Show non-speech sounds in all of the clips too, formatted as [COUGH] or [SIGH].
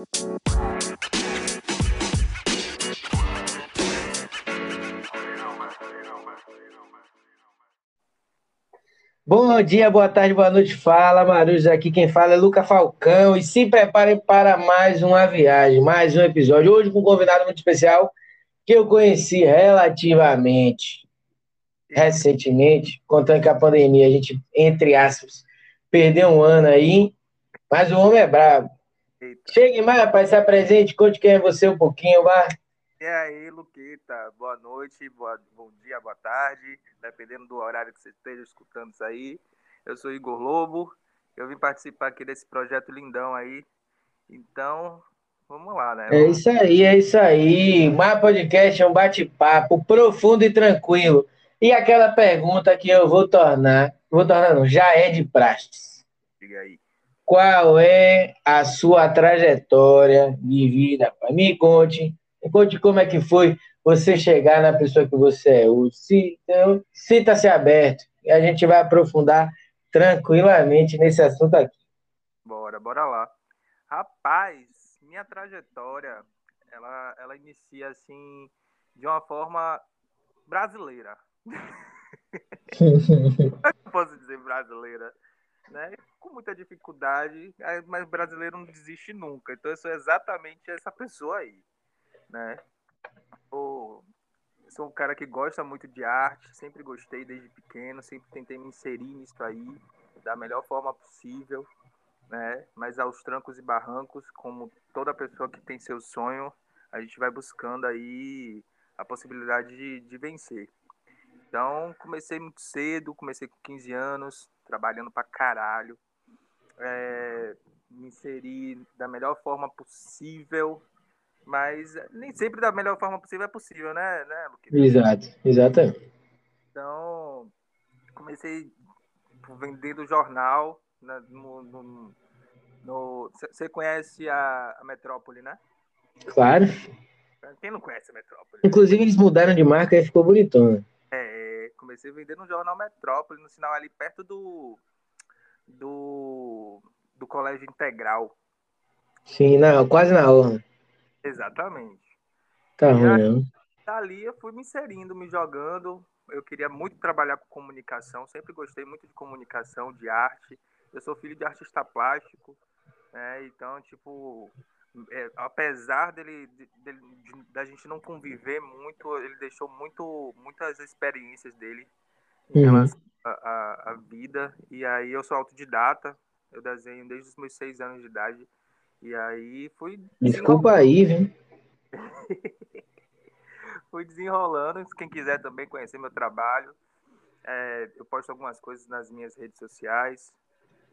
Bom dia, boa tarde, boa noite. Fala, Marujos. Aqui quem fala é Luca Falcão. E se preparem para mais uma viagem, mais um episódio. Hoje com um convidado muito especial que eu conheci relativamente recentemente, contando que a pandemia, a gente, entre aspas, perdeu um ano aí, mas o homem é brabo. Chegue mais, rapaz, se apresente, conte quem é você um pouquinho, vá. E aí, Luquita, boa noite, boa, bom dia, boa tarde, dependendo do horário que você esteja escutando isso aí. Eu sou Igor Lobo, eu vim participar aqui desse projeto lindão aí. Então, vamos lá, né? É isso aí, é isso aí. Mais podcast é um bate-papo profundo e tranquilo. E aquela pergunta que eu vou tornar, vou tornar não, já é de praxe. Diga aí. Qual é a sua trajetória de vida? Me conte me conte como é que foi você chegar na pessoa que você é hoje. Então, sinta-se aberto e a gente vai aprofundar tranquilamente nesse assunto aqui. Bora, bora lá. Rapaz, minha trajetória, ela, ela inicia assim de uma forma brasileira. [LAUGHS] [LAUGHS] posso dizer brasileira, né? Com muita dificuldade, mas brasileiro não desiste nunca. Então eu sou exatamente essa pessoa aí né? Sou um cara que gosta muito de arte, sempre gostei desde pequeno, sempre tentei me inserir nisso aí da melhor forma possível, né? Mas aos trancos e barrancos, como toda pessoa que tem seu sonho, a gente vai buscando aí a possibilidade de, de vencer. Então, comecei muito cedo, comecei com 15 anos, trabalhando pra caralho. É, me inseri da melhor forma possível mas nem sempre da melhor forma possível é possível, né, né Luquinha? Exato, exatamente. Então, comecei vendendo jornal né, no, no, no, Você conhece a, a Metrópole, né? Claro. Quem não conhece a Metrópole? Inclusive, eles mudaram de marca e ficou bonitão, né? É, comecei a vender no jornal Metrópole, no sinal ali perto do. do. do Colégio Integral. Sim, não, quase na orla. Exatamente. Tá ruim. Dali eu fui me inserindo, me jogando. Eu queria muito trabalhar com comunicação, sempre gostei muito de comunicação, de arte. Eu sou filho de artista plástico, né? Então, tipo, é, apesar dele, dele de, da gente não conviver muito, ele deixou muito, muitas experiências dele em uhum. relação à vida. E aí eu sou autodidata, eu desenho desde os meus seis anos de idade. E aí fui. Desculpa aí, viu? [LAUGHS] fui desenrolando. Quem quiser também conhecer meu trabalho, é, eu posto algumas coisas nas minhas redes sociais.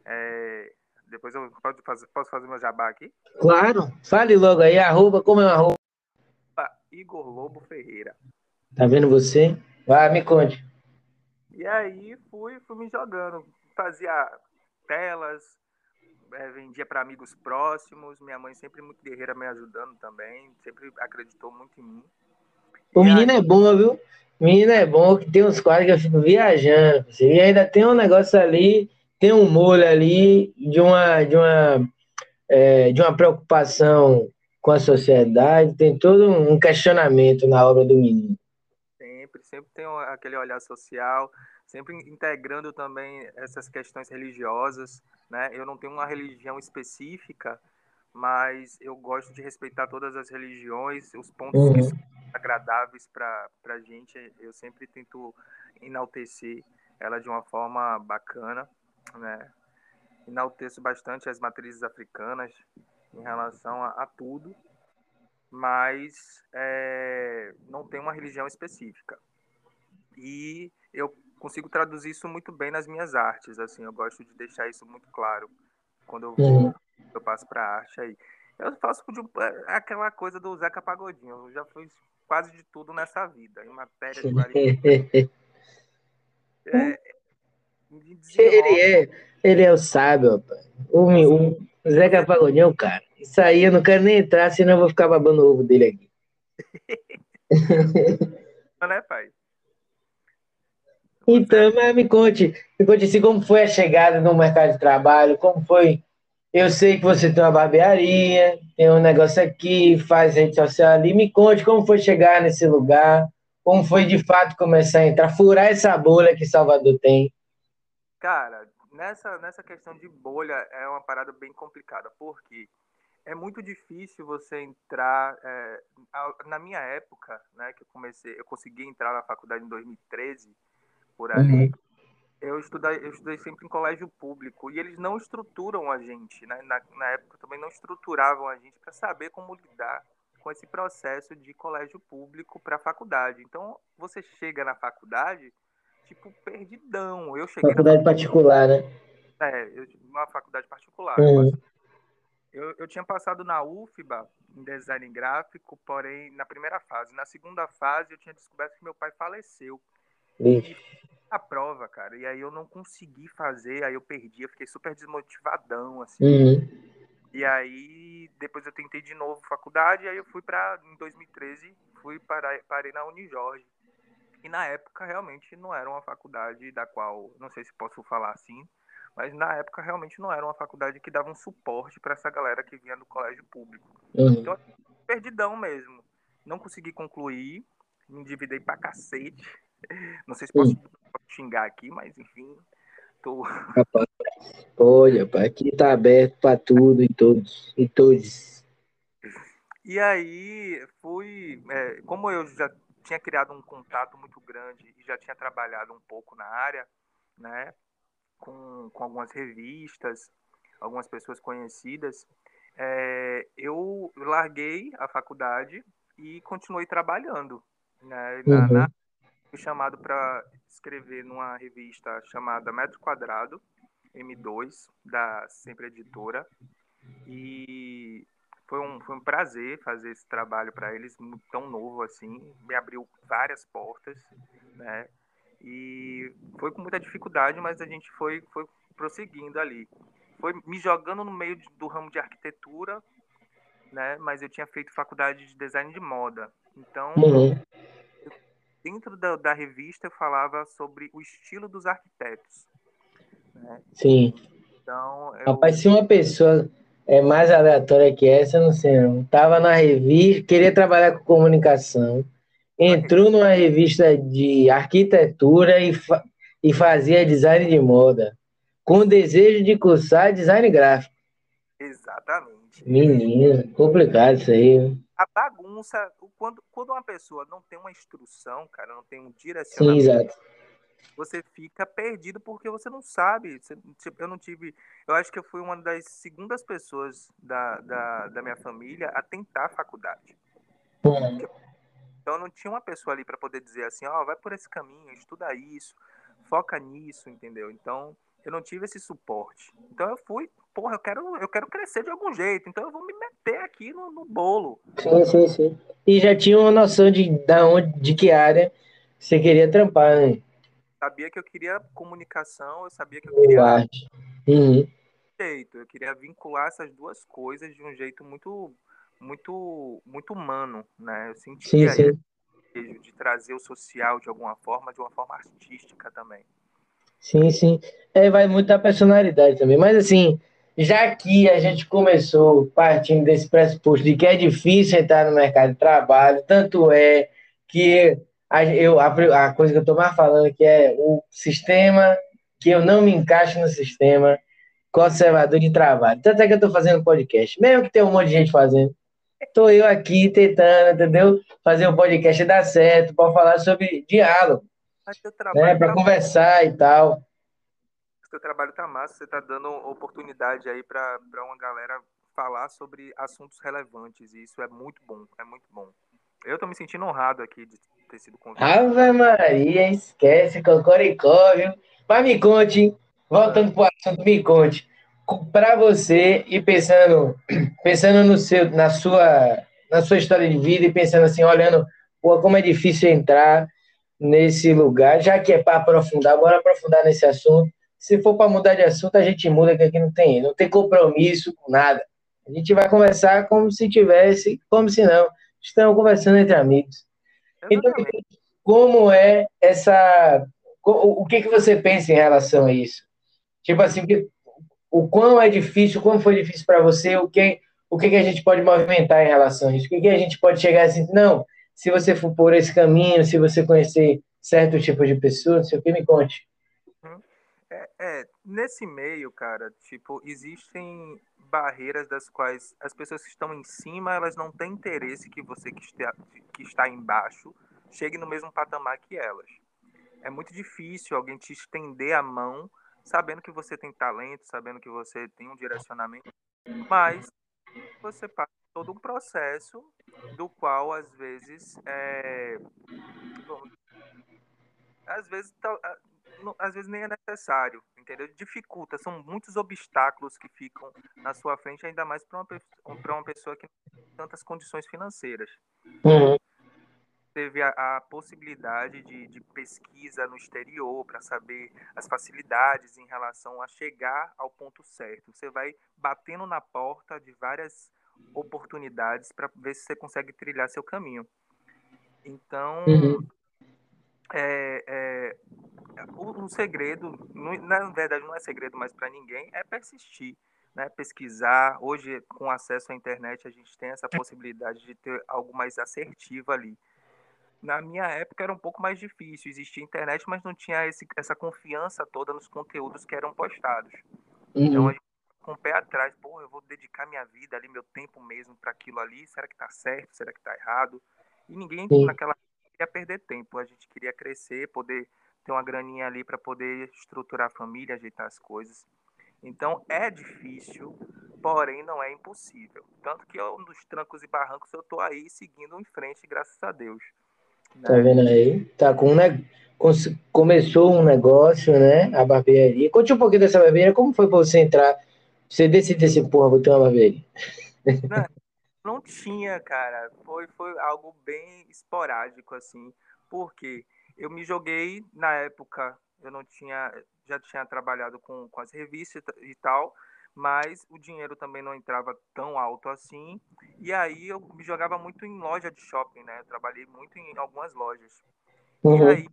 É, depois eu posso fazer, posso fazer meu jabá aqui? Claro, fale logo aí, arroba, como é o arroba? Igor Lobo Ferreira. Tá vendo você? Vai, me conte. E aí fui, fui me jogando. Fazia telas, é, vendia para amigos próximos. Minha mãe sempre muito guerreira me ajudando também, sempre acreditou muito em mim. O e menino aí... é bom, viu? O menino é bom, que tem uns quadros que eu fico viajando. E ainda tem um negócio ali, tem um molho ali de uma, de uma, é, de uma preocupação com a sociedade, tem todo um questionamento na obra do menino. Sempre, sempre tem aquele olhar social, sempre integrando também essas questões religiosas, né? Eu não tenho uma religião específica, mas eu gosto de respeitar todas as religiões, os pontos uhum. que são agradáveis para a gente, eu sempre tento enaltecer ela de uma forma bacana, né? Enalteço bastante as matrizes africanas em relação a, a tudo, mas é, não tem uma religião específica. E eu consigo traduzir isso muito bem nas minhas artes, assim, eu gosto de deixar isso muito claro quando eu, uhum. eu passo para arte aí. Eu faço de, é, aquela coisa do Zeca Pagodinho, eu já fiz quase de tudo nessa vida, em matéria de [LAUGHS] é, ele é, ele é o sábio, rapaz. O, o Zeca Pagodinho é cara. Isso aí eu não quero nem entrar, senão eu vou ficar babando o ovo dele aqui. [LAUGHS] Não é, pai? Então, mas me conte, me conte assim, como foi a chegada no mercado de trabalho, como foi eu sei que você tem uma barbearia, tem um negócio aqui, faz rede social ali. Me conte como foi chegar nesse lugar, como foi de fato começar a entrar, furar essa bolha que Salvador tem. Cara, nessa, nessa questão de bolha é uma parada bem complicada, porque é muito difícil você entrar. É, na minha época, né, que eu comecei, eu consegui entrar na faculdade em 2013, por ali. Uhum eu estudei, eu estudei sempre em colégio público e eles não estruturam a gente, né? na, na época também não estruturavam a gente para saber como lidar com esse processo de colégio público para faculdade. Então, você chega na faculdade, tipo, perdidão. Eu cheguei faculdade particular, né? É, eu, uma faculdade particular. Uhum. Eu, eu tinha passado na UFBA em design gráfico, porém, na primeira fase. Na segunda fase, eu tinha descoberto que meu pai faleceu. Ixi. E a prova, cara. E aí eu não consegui fazer, aí eu perdi, eu fiquei super desmotivadão, assim. Uhum. E aí depois eu tentei de novo faculdade, aí eu fui para em 2013, fui para parei na Unijorge. E na época realmente não era uma faculdade da qual, não sei se posso falar assim, mas na época realmente não era uma faculdade que dava um suporte para essa galera que vinha do colégio público. Uhum. Então, perdidão mesmo. Não consegui concluir, me endividei pra cacete. [LAUGHS] Não sei se posso xingar aqui, mas enfim, tô. [LAUGHS] Rapaz, olha, aqui tá aberto para tudo e todos e todos. E aí fui, é, como eu já tinha criado um contato muito grande e já tinha trabalhado um pouco na área, né, com, com algumas revistas, algumas pessoas conhecidas, é, eu larguei a faculdade e continuei trabalhando né, na, uhum. na fui chamado para escrever numa revista chamada Metro Quadrado, M2, da Sempre Editora. E foi um, foi um prazer fazer esse trabalho para eles, tão novo assim. Me abriu várias portas, né? E foi com muita dificuldade, mas a gente foi, foi prosseguindo ali. Foi me jogando no meio do ramo de arquitetura, né? Mas eu tinha feito faculdade de design de moda. Então, uhum dentro da, da revista eu falava sobre o estilo dos arquitetos. Né? Sim. Então, eu... Rapaz, se uma pessoa é mais aleatória que essa, não sei não. Tava na revista, queria trabalhar com comunicação, entrou numa revista de arquitetura e, fa e fazia design de moda, com o desejo de cursar design gráfico. Exatamente. Menino, complicado isso aí a bagunça, quando, quando uma pessoa não tem uma instrução, cara, não tem um direcionamento, Sim, exato. Você fica perdido porque você não sabe. Você, tipo, eu não tive. Eu acho que eu fui uma das segundas pessoas da, da, da minha família a tentar a faculdade. Então não tinha uma pessoa ali para poder dizer assim, ó, oh, vai por esse caminho, estuda isso, foca nisso, entendeu? Então eu não tive esse suporte. Então eu fui, porra, eu quero, eu quero crescer de algum jeito, então eu vou me meter aqui no, no bolo. Sim, sim, sim. E já tinha uma noção de, da onde, de que área você queria trampar, né? Sabia que eu queria comunicação, eu sabia que eu queria arte. Uhum. Jeito, eu queria vincular essas duas coisas de um jeito muito, muito, muito humano, né? Eu sentia sim, sim. de trazer o social de alguma forma, de uma forma artística também. Sim, sim. É, vai muito da personalidade também. Mas assim, já que a gente começou partindo desse pressuposto de que é difícil entrar no mercado de trabalho, tanto é que a, eu, a, a coisa que eu estou mais falando que é o sistema, que eu não me encaixo no sistema conservador de trabalho. Tanto é que eu estou fazendo podcast, mesmo que tenha um monte de gente fazendo. Estou eu aqui tentando, entendeu? Fazer um podcast dar certo, para falar sobre diálogo né, para tá conversar e tal. Seu trabalho tá massa, você tá dando oportunidade aí para uma galera falar sobre assuntos relevantes e isso é muito bom, é muito bom. Eu tô me sentindo honrado aqui de ter sido convidado. Ave Maria, esquece, cocoricó, viu? Mas me conte, voltando pro assunto, me conte, para você e pensando, [CLEARS THROAT] pensando no seu, na sua, na sua história de vida e pensando assim, olhando, pô, como é difícil entrar nesse lugar, já que é para aprofundar, bora aprofundar nesse assunto. Se for para mudar de assunto, a gente muda, que aqui não tem, não tem compromisso com nada. A gente vai conversar como se tivesse, como se não, estamos conversando entre amigos. Então, como é essa. O que, que você pensa em relação a isso? Tipo assim, o quão é difícil, como foi difícil para você, o que, o que, que a gente pode movimentar em relação a isso, o que, que a gente pode chegar assim, não, se você for por esse caminho, se você conhecer certo tipo de pessoa, não sei o que, me conte. Uhum. É, é, nesse meio, cara, tipo, existem barreiras das quais as pessoas que estão em cima, elas não têm interesse que você que está, que está embaixo chegue no mesmo patamar que elas. É muito difícil alguém te estender a mão sabendo que você tem talento, sabendo que você tem um direcionamento, mas você passa todo um processo do qual às vezes é, às vezes às vezes nem é necessário, entendeu? Dificulta, são muitos obstáculos que ficam na sua frente, ainda mais para uma, uma pessoa que não tem tantas condições financeiras. Uhum teve a, a possibilidade de, de, pesquisa no exterior para saber as facilidades em relação a chegar ao ponto certo. Você vai batendo na porta de várias oportunidades para ver se você consegue trilhar seu caminho. Então, uhum. É, é, o, o, segredo, na verdade, não é segredo mais para ninguém, é persistir. Né, pesquisar. Hoje, com acesso à internet, a gente tem essa possibilidade de ter algo mais assertivo ali na minha época era um pouco mais difícil. Existia internet, mas não tinha esse, essa confiança toda nos conteúdos que eram postados. Então, uhum. Então, a gente com o pé atrás, pô, eu vou dedicar minha vida ali, meu tempo mesmo para aquilo ali. Será que tá certo? Será que tá errado? E ninguém Sim. naquela queria perder tempo. A gente queria crescer, poder ter uma graninha ali para poder estruturar a família, ajeitar as coisas. Então é difícil, porém não é impossível. Tanto que eu, nos trancos e barrancos eu tô aí seguindo em frente, graças a Deus. Tá vendo aí? Tá com um. Começou um negócio, né? A barbearia. Conte um pouquinho dessa barbearia. Como foi para você entrar? Você decidiu assim, porra, vou ter uma barbearia. Não, não tinha, cara. Foi, foi algo bem esporádico, assim. Porque eu me joguei na época, eu não tinha. Já tinha trabalhado com, com as revistas e tal mas o dinheiro também não entrava tão alto assim. E aí eu me jogava muito em loja de shopping, né? Eu trabalhei muito em algumas lojas. Uhum. E aí,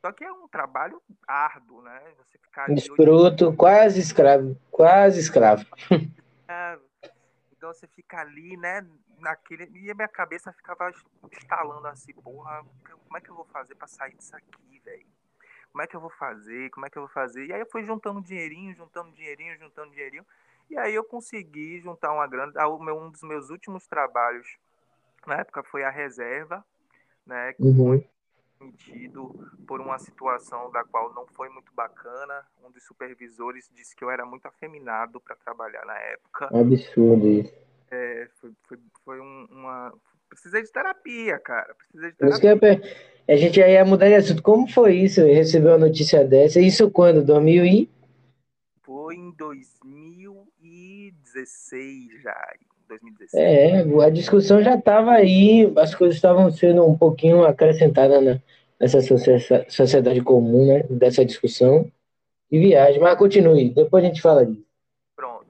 só que é um trabalho árduo, né? Você ficar Escroto, hoje... quase escravo, quase escravo. É, então você fica ali, né? Naquele... E a minha cabeça ficava estalando assim, porra, como é que eu vou fazer para sair disso aqui, velho? como é que eu vou fazer, como é que eu vou fazer. E aí eu fui juntando dinheirinho, juntando dinheirinho, juntando dinheirinho. E aí eu consegui juntar uma grana. Um dos meus últimos trabalhos na época foi a reserva, né? Uhum. Foi permitido por uma situação da qual não foi muito bacana. Um dos supervisores disse que eu era muito afeminado para trabalhar na época. Absurdo isso. É, foi, foi, foi um, uma. Precisei de terapia, cara. Precisei de terapia. A gente já ia mudar de assunto. Como foi isso? Recebeu uma notícia dessa? Isso quando? 2000 e? Foi em 2016 já. 2016. É, a discussão já estava aí, as coisas estavam sendo um pouquinho acrescentadas na, nessa sociedade comum, né? Dessa discussão de viagem. Mas continue, depois a gente fala disso. Pronto.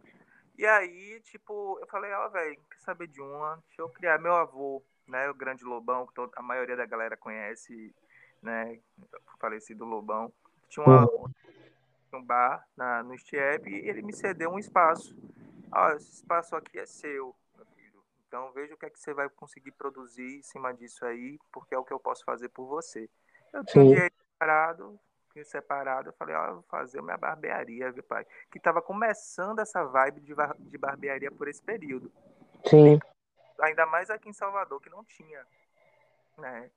E aí, tipo, eu falei, ó, oh, velho, quer saber de uma? Deixa eu criar meu avô né, o Grande Lobão, que a maioria da galera conhece, né, falecido Lobão, tinha uma, um bar na, no Stiep e ele me cedeu um espaço. Ah, esse espaço aqui é seu, meu filho. Então veja o que é que você vai conseguir produzir em cima disso aí, porque é o que eu posso fazer por você. Eu tinha dinheiro separado, separado, eu falei, ó, oh, vou fazer minha barbearia, viu, pai? Que tava começando essa vibe de, de barbearia por esse período. Sim ainda mais aqui em Salvador, que não tinha. Né?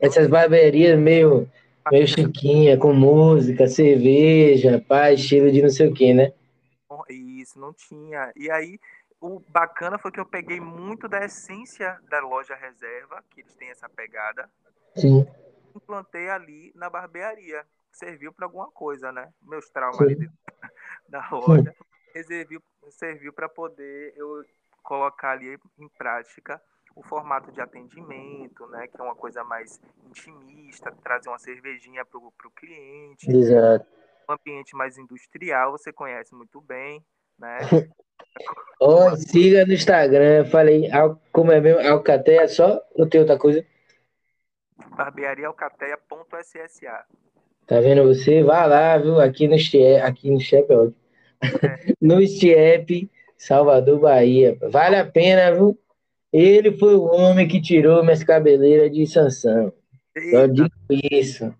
Essas barberias meio, meio chiquinha, com música, cerveja, paz, estilo de não sei o que, né? Isso, não tinha. E aí, o bacana foi que eu peguei muito da essência da loja reserva, que eles têm essa pegada. Sim. Implantei ali na barbearia. Serviu para alguma coisa, né? Meus traumas ali dentro [LAUGHS] da loja. Serviu, serviu para poder eu colocar ali em prática o formato de atendimento, né, que é uma coisa mais intimista, trazer uma cervejinha para o cliente. Exato. Um ambiente mais industrial, você conhece muito bem, né? [LAUGHS] oh, siga no Instagram, falei, como é mesmo, Alcateia só ou tem outra coisa? barbeariaalcateia.ssa Tá vendo você? Vá lá, viu? Aqui no Che, aqui no Chepe, É. [LAUGHS] no Stiep, Salvador, Bahia. Vale a pena, viu? Ele foi o homem que tirou minhas cabeleiras de Sansão. Só digo isso.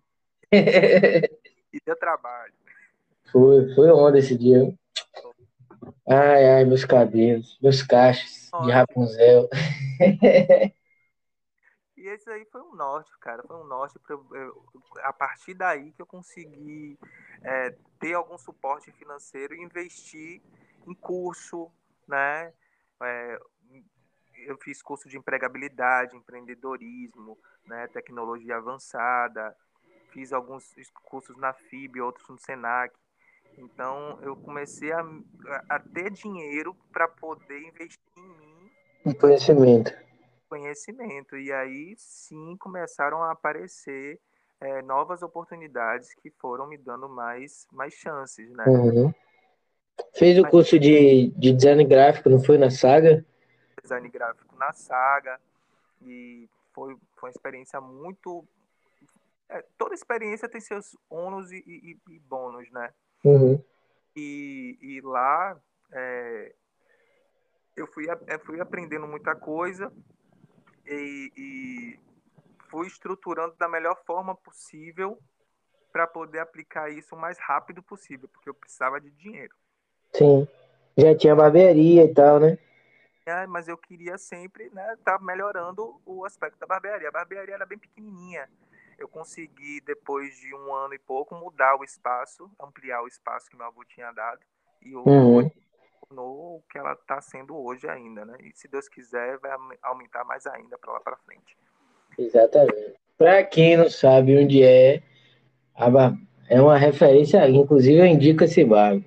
[LAUGHS] e deu trabalho. Foi, foi onda esse dia. Ai, ai, meus cabelos, meus cachos de Rapunzel. E esse aí foi um norte, cara. Foi um norte. Pra, eu, a partir daí que eu consegui é, ter algum suporte financeiro e investir em curso, né? É, eu fiz curso de empregabilidade, empreendedorismo, né, tecnologia avançada, fiz alguns cursos na FIB, outros no SENAC. Então, eu comecei a, a ter dinheiro para poder investir em mim. Em conhecimento. Conhecimento. E aí, sim, começaram a aparecer é, novas oportunidades que foram me dando mais, mais chances, né? Uhum. Fez o Mas, curso de, de design gráfico, não foi na Saga? Design gráfico na Saga. E foi, foi uma experiência muito... É, toda experiência tem seus ônus e, e, e bônus, né? Uhum. E, e lá é, eu fui, eu fui aprendendo muita coisa e, e fui estruturando da melhor forma possível para poder aplicar isso o mais rápido possível, porque eu precisava de dinheiro. Sim. Já tinha barbearia e tal, né? É, mas eu queria sempre né, tá melhorando o aspecto da barbearia. A barbearia era bem pequenininha eu consegui, depois de um ano e pouco, mudar o espaço, ampliar o espaço que meu avô tinha dado. E uhum. tornou o que ela está sendo hoje ainda, né? E se Deus quiser, vai aumentar mais ainda para lá para frente. Exatamente. Para quem não sabe onde é, é uma referência, inclusive eu indico esse bar.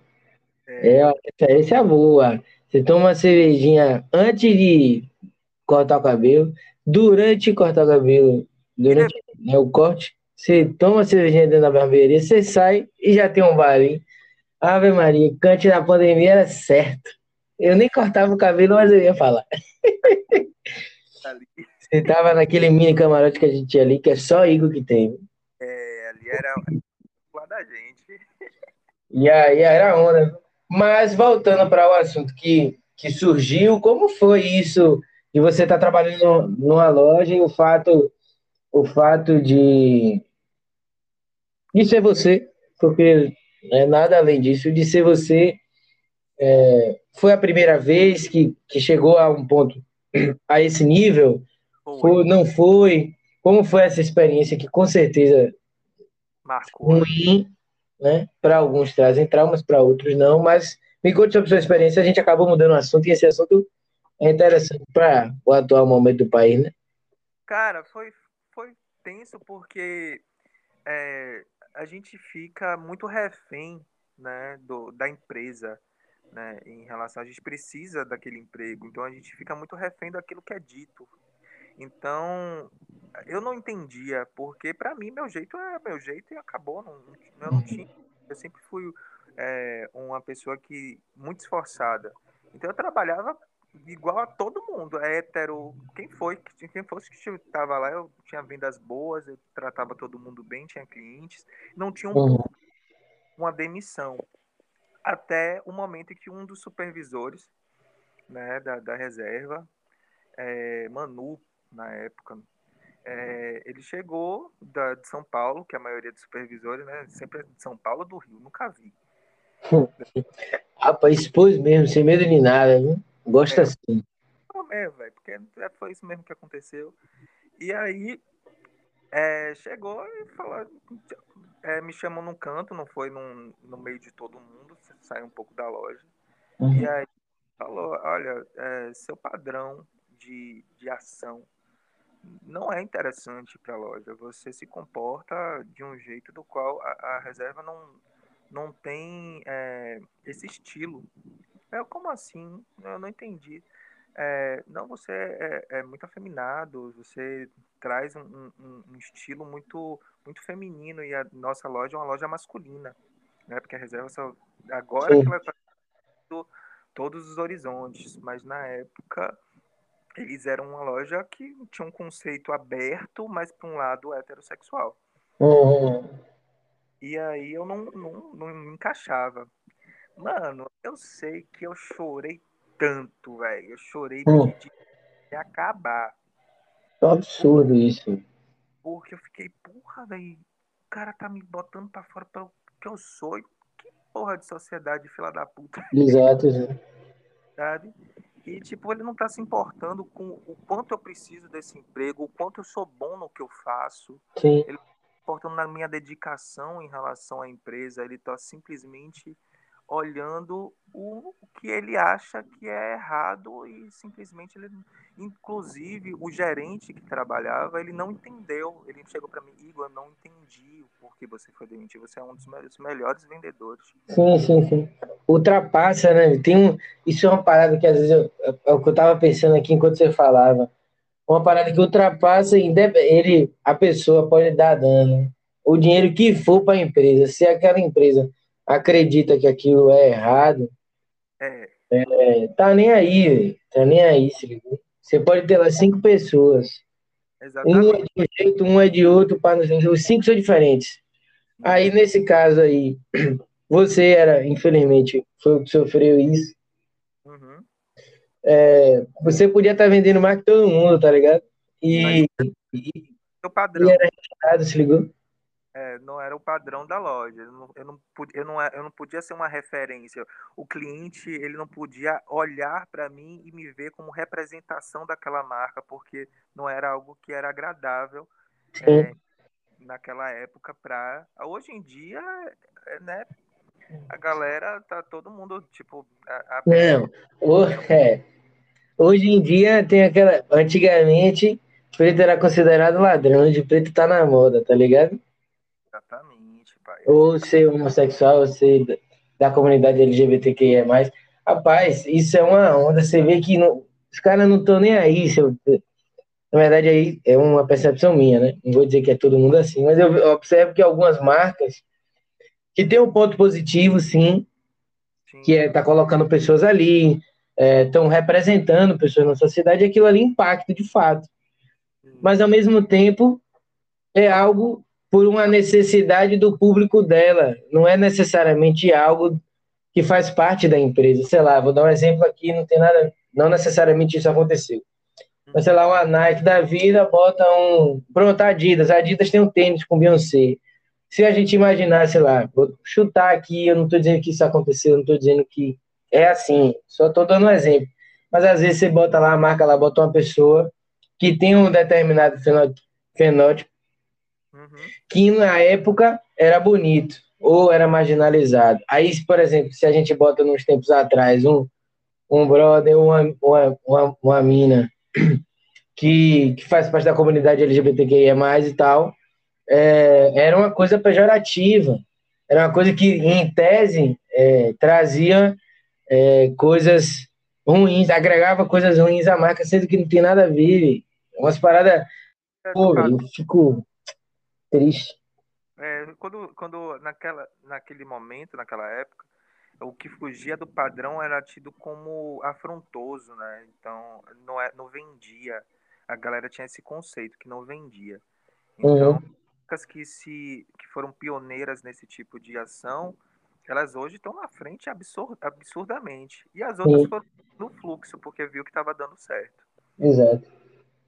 É. é uma referência boa. Você toma uma cervejinha antes de cortar o cabelo, durante cortar o cabelo, durante né, o corte, você toma a cervejinha dentro da barbearia, você sai e já tem um baile. Ave Maria, cante na pandemia era certo. Eu nem cortava o cabelo, mas eu ia falar. Você tava naquele mini camarote que a gente tinha ali, que é só Igor que tem. É, ali era lá da gente. E aí era onda. Mas voltando para o assunto que, que surgiu, como foi isso de você estar tá trabalhando numa loja e o fato o fato de, de ser você, porque é nada além disso, de ser você. É, foi a primeira vez que, que chegou a um ponto, a esse nível? Foi, não foi? Como foi essa experiência que com certeza Marcou. ruim, né? Para alguns trazem traumas, para outros não, mas me conte sobre sua experiência, a gente acabou mudando o assunto e esse assunto é interessante para o atual momento do país, né? Cara, foi, tenso porque é, a gente fica muito refém né, do, da empresa. Né, em relação a gente precisa daquele emprego, então a gente fica muito refém daquilo que é dito. Então, eu não entendia, porque para mim meu jeito é meu jeito e acabou. Não, eu não tinha. Eu sempre fui é, uma pessoa que muito esforçada. Então eu trabalhava igual a todo mundo, é hétero, quem foi, quem fosse que estava lá, eu tinha vendas boas, eu tratava todo mundo bem, tinha clientes, não tinha um, uhum. uma demissão. Até o momento em que um dos supervisores né, da, da reserva, é, Manu, na época, é, ele chegou da, de São Paulo, que a maioria dos supervisores, né, sempre é de São Paulo do Rio, nunca vi. [LAUGHS] Rapaz, expôs mesmo, sem medo de nada, viu? Gosta é, assim. É, velho, porque foi isso mesmo que aconteceu. E aí, é, chegou e falou, é, me chamou num canto, não foi num, no meio de todo mundo, saiu um pouco da loja. Uhum. E aí falou, olha, é, seu padrão de, de ação não é interessante para a loja. Você se comporta de um jeito do qual a, a reserva não, não tem é, esse estilo eu, como assim? Eu não entendi. É, não, você é, é, muito afeminado, você traz um, um, um, estilo muito, muito feminino e a nossa loja é uma loja masculina, né? Porque a reserva só agora Sim. que ela está todos os horizontes, mas na época eles eram uma loja que tinha um conceito aberto, mas para um lado heterossexual. Uhum. E aí eu não, não, não me encaixava. Mano, eu sei que eu chorei tanto, velho. Eu chorei hum. de, acabar. É um absurdo isso. Porque eu fiquei, porra, velho. O cara tá me botando pra fora pelo que eu sou. Que porra de sociedade, fila da puta. Exato, exato. [LAUGHS] Sabe? E, tipo, ele não tá se importando com o quanto eu preciso desse emprego, o quanto eu sou bom no que eu faço. Sim. Ele tá se importando na minha dedicação em relação à empresa. Ele tá simplesmente olhando o, que ele acha que é errado e simplesmente ele inclusive o gerente que trabalhava ele não entendeu. Ele chegou para mim Igor eu não entendi o porquê você foi demitido. Você é um dos melhores vendedores. Sim sim sim. Ultrapassa né? Tem um isso é uma parada que às vezes eu, é o que eu tava pensando aqui enquanto você falava. Uma parada que ultrapassa ele a pessoa pode dar dano. O dinheiro que for para a empresa se aquela empresa acredita que aquilo é errado, é. É, tá nem aí, tá nem aí, se ligou? Você pode ter lá cinco pessoas. Exatamente. Um é de um jeito, um é de outro, para os cinco são diferentes. Aí, nesse caso aí, [CLEARS THROAT] você era, infelizmente, foi o que sofreu isso. Uhum. É, você podia estar tá vendendo mais que todo mundo, tá ligado? E, Mas, e, padrão. E era retirado, se ligou? É, não era o padrão da loja. Eu não, eu, não, eu, não, eu não podia ser uma referência. O cliente ele não podia olhar para mim e me ver como representação daquela marca, porque não era algo que era agradável é, naquela época. Pra... Hoje em dia, é, né? A galera tá todo mundo tipo. A, a... Não, o, é. Hoje em dia tem aquela. Antigamente, preto era considerado ladrão, de preto tá na moda, tá ligado? Ou ser homossexual, ou ser da comunidade LGBTQIA. Rapaz, isso é uma onda. Você vê que não, os caras não estão nem aí. Eu, na verdade, aí é uma percepção minha, né? Não vou dizer que é todo mundo assim, mas eu observo que algumas marcas que tem um ponto positivo, sim, sim. que é tá colocando pessoas ali, estão é, representando pessoas na sociedade, aquilo ali impacta de fato. Mas ao mesmo tempo é algo por uma necessidade do público dela, não é necessariamente algo que faz parte da empresa. Sei lá, vou dar um exemplo aqui, não tem nada, não necessariamente isso aconteceu. Mas sei lá, uma Nike da vida bota um. Pronto, Adidas. A Adidas tem um tênis com Beyoncé. Se a gente imaginar, sei lá, vou chutar aqui, eu não estou dizendo que isso aconteceu, não estou dizendo que é assim, só estou dando um exemplo. Mas às vezes você bota lá, a marca lá, bota uma pessoa que tem um determinado fenótipo. Que na época era bonito ou era marginalizado. Aí, por exemplo, se a gente bota nos tempos atrás um, um brother, uma, uma, uma, uma mina [CLEARS THROAT] que, que faz parte da comunidade LGBTQIA+, e tal, é, era uma coisa pejorativa, era uma coisa que, em tese, é, trazia é, coisas ruins, agregava coisas ruins à marca, sendo que não tem nada a ver. Umas paradas. É, pô, eu fico triste. É, quando, quando naquela, naquele momento, naquela época, o que fugia do padrão era tido como afrontoso, né? Então não, é, não vendia. A galera tinha esse conceito que não vendia. Então, uhum. marcas que se que foram pioneiras nesse tipo de ação, elas hoje estão na frente absurd, absurdamente. E as outras foram no fluxo porque viu que estava dando certo. Exato.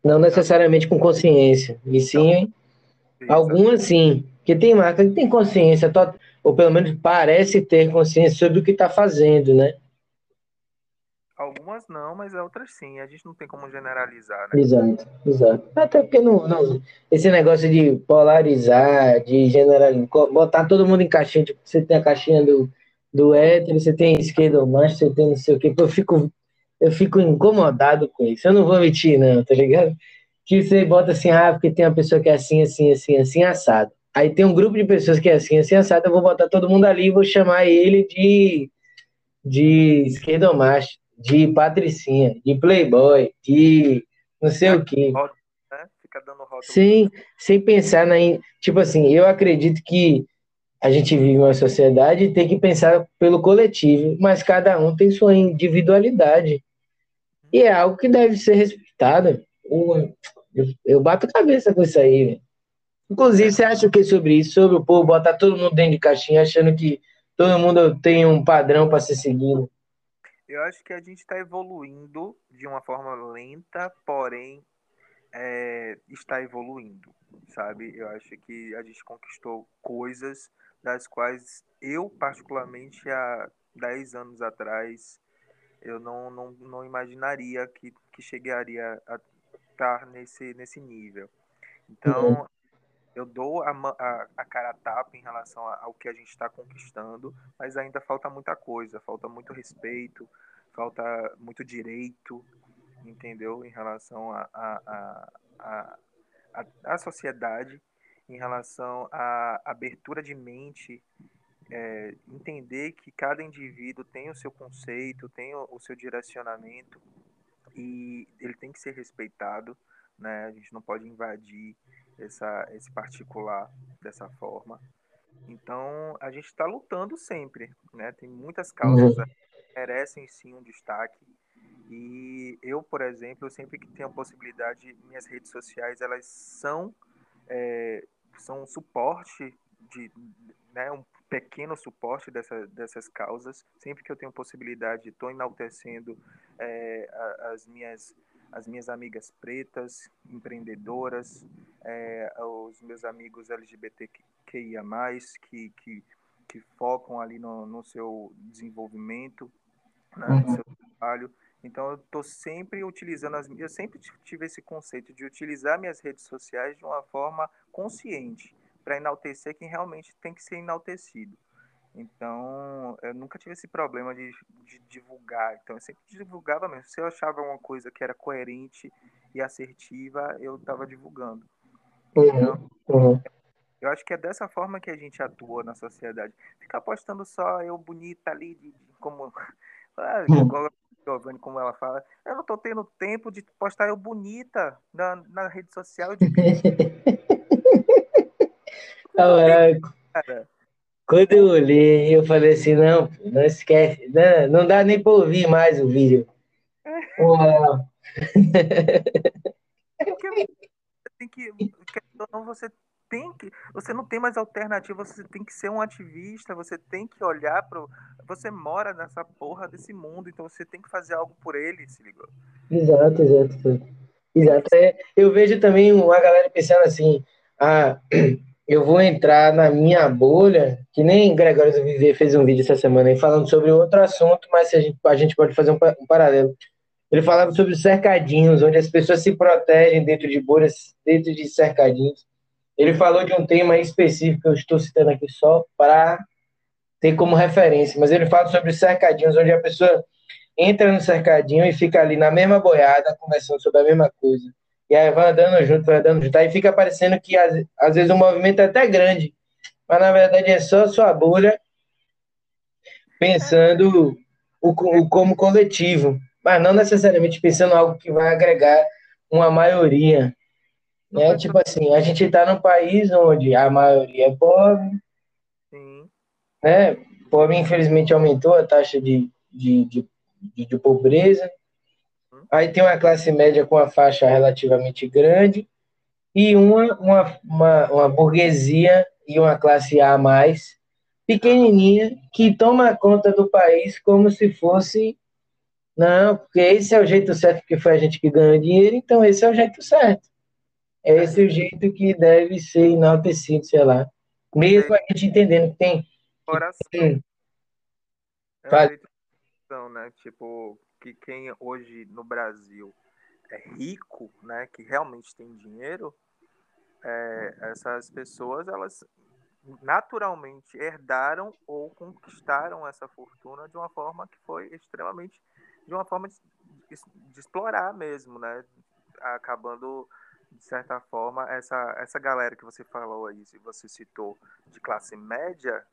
Não necessariamente com consciência, e sim Algumas sim, porque tem marca que tem consciência, ou pelo menos parece ter consciência sobre o que está fazendo, né? Algumas não, mas outras sim. A gente não tem como generalizar, né? Exato, exato. Até porque não, não esse negócio de polarizar, de generalizar, botar todo mundo em caixinha, tipo, você tem a caixinha do, do hétero, você tem esquerda ou macho, você tem não sei o quê. Eu fico, eu fico incomodado com isso. Eu não vou mentir, não, tá ligado? Que você bota assim, ah, porque tem uma pessoa que é assim, assim, assim, assim, assado. Aí tem um grupo de pessoas que é assim, assim, assado, eu vou botar todo mundo ali e vou chamar ele de, de esquerdomacho, de patricinha, de playboy, de não sei o quê. Né? Fica dando Sem, sem pensar na... Tipo assim, eu acredito que a gente vive uma sociedade e tem que pensar pelo coletivo, mas cada um tem sua individualidade. E é algo que deve ser respeitado. Eu, eu bato cabeça com isso aí, Inclusive, você acha o que sobre isso? Sobre o povo botar todo mundo dentro de caixinha achando que todo mundo tem um padrão para ser seguido? Eu acho que a gente está evoluindo de uma forma lenta, porém é, está evoluindo, sabe? Eu acho que a gente conquistou coisas das quais eu, particularmente, há 10 anos atrás, eu não, não, não imaginaria que, que chegaria a estar nesse, nesse nível. Então, uhum. eu dou a, a, a cara a tapa em relação ao que a gente está conquistando, mas ainda falta muita coisa, falta muito respeito, falta muito direito, entendeu? Em relação à a, a, a, a, a, sociedade, em relação à abertura de mente, é, entender que cada indivíduo tem o seu conceito, tem o, o seu direcionamento e ele tem que ser respeitado, né? A gente não pode invadir essa, esse particular dessa forma. Então, a gente está lutando sempre, né? Tem muitas causas uhum. que merecem sim um destaque. E eu, por exemplo, sempre que tenho a possibilidade, minhas redes sociais, elas são, é, são um suporte de, né, um pequeno suporte dessa, dessas causas. Sempre que eu tenho possibilidade, estou enaltecendo é, as, minhas, as minhas amigas pretas, empreendedoras, é, os meus amigos LGBTQIA, que, que, que focam ali no, no seu desenvolvimento, né, no uhum. seu trabalho. Então eu estou sempre utilizando as eu sempre tive esse conceito de utilizar minhas redes sociais de uma forma consciente para enaltecer quem realmente tem que ser enaltecido. Então, eu nunca tive esse problema de, de, divulgar. Então, eu sempre divulgava mesmo. Se eu achava uma coisa que era coerente e assertiva, eu estava divulgando. Então, uhum. Eu acho que é dessa forma que a gente atua na sociedade. Ficar postando só eu bonita ali, de, de como. [LAUGHS] Ah, uhum. Giovanni, como ela fala, eu não estou tendo tempo de postar eu bonita na, na rede social de [LAUGHS] Caraca. Quando eu olhei, eu falei assim, não, não esquece, não, não dá nem para ouvir mais o vídeo. Uau. Porque tem que, não, você tem que, você não tem mais alternativa, você tem que ser um ativista, você tem que olhar para, você mora nessa porra desse mundo, então você tem que fazer algo por ele, se ligou? Exato, exato. Exato. É, eu vejo também uma galera pensando assim, ah, [CLEARS THROAT] eu vou entrar na minha bolha, que nem Gregório do Viver fez um vídeo essa semana aí falando sobre outro assunto, mas a gente, a gente pode fazer um, um paralelo. Ele falava sobre os cercadinhos, onde as pessoas se protegem dentro de bolhas, dentro de cercadinhos. Ele falou de um tema específico, que eu estou citando aqui só para ter como referência, mas ele fala sobre os cercadinhos, onde a pessoa entra no cercadinho e fica ali na mesma boiada, conversando sobre a mesma coisa. E aí vai andando junto, vai andando junto. Aí fica parecendo que às, às vezes o movimento é até grande, mas na verdade é só sua bolha pensando o, o como coletivo, mas não necessariamente pensando algo que vai agregar uma maioria. Né? Tipo assim, a gente está num país onde a maioria é pobre, Sim. né? Pobre, infelizmente, aumentou a taxa de, de, de, de, de pobreza. Aí tem uma classe média com uma faixa relativamente grande e uma, uma, uma, uma burguesia e uma classe A mais pequenininha que toma conta do país como se fosse não, porque esse é o jeito certo, porque foi a gente que ganhou dinheiro, então esse é o jeito certo. É esse o jeito que deve ser enaltecido, sei lá. Mesmo a gente entendendo que tem. Coração. Tem... É né? Tipo, que quem hoje no Brasil é rico, né, que realmente tem dinheiro, é, essas pessoas elas naturalmente herdaram ou conquistaram essa fortuna de uma forma que foi extremamente de uma forma de, de explorar mesmo, né, acabando de certa forma essa essa galera que você falou aí, se você citou de classe média,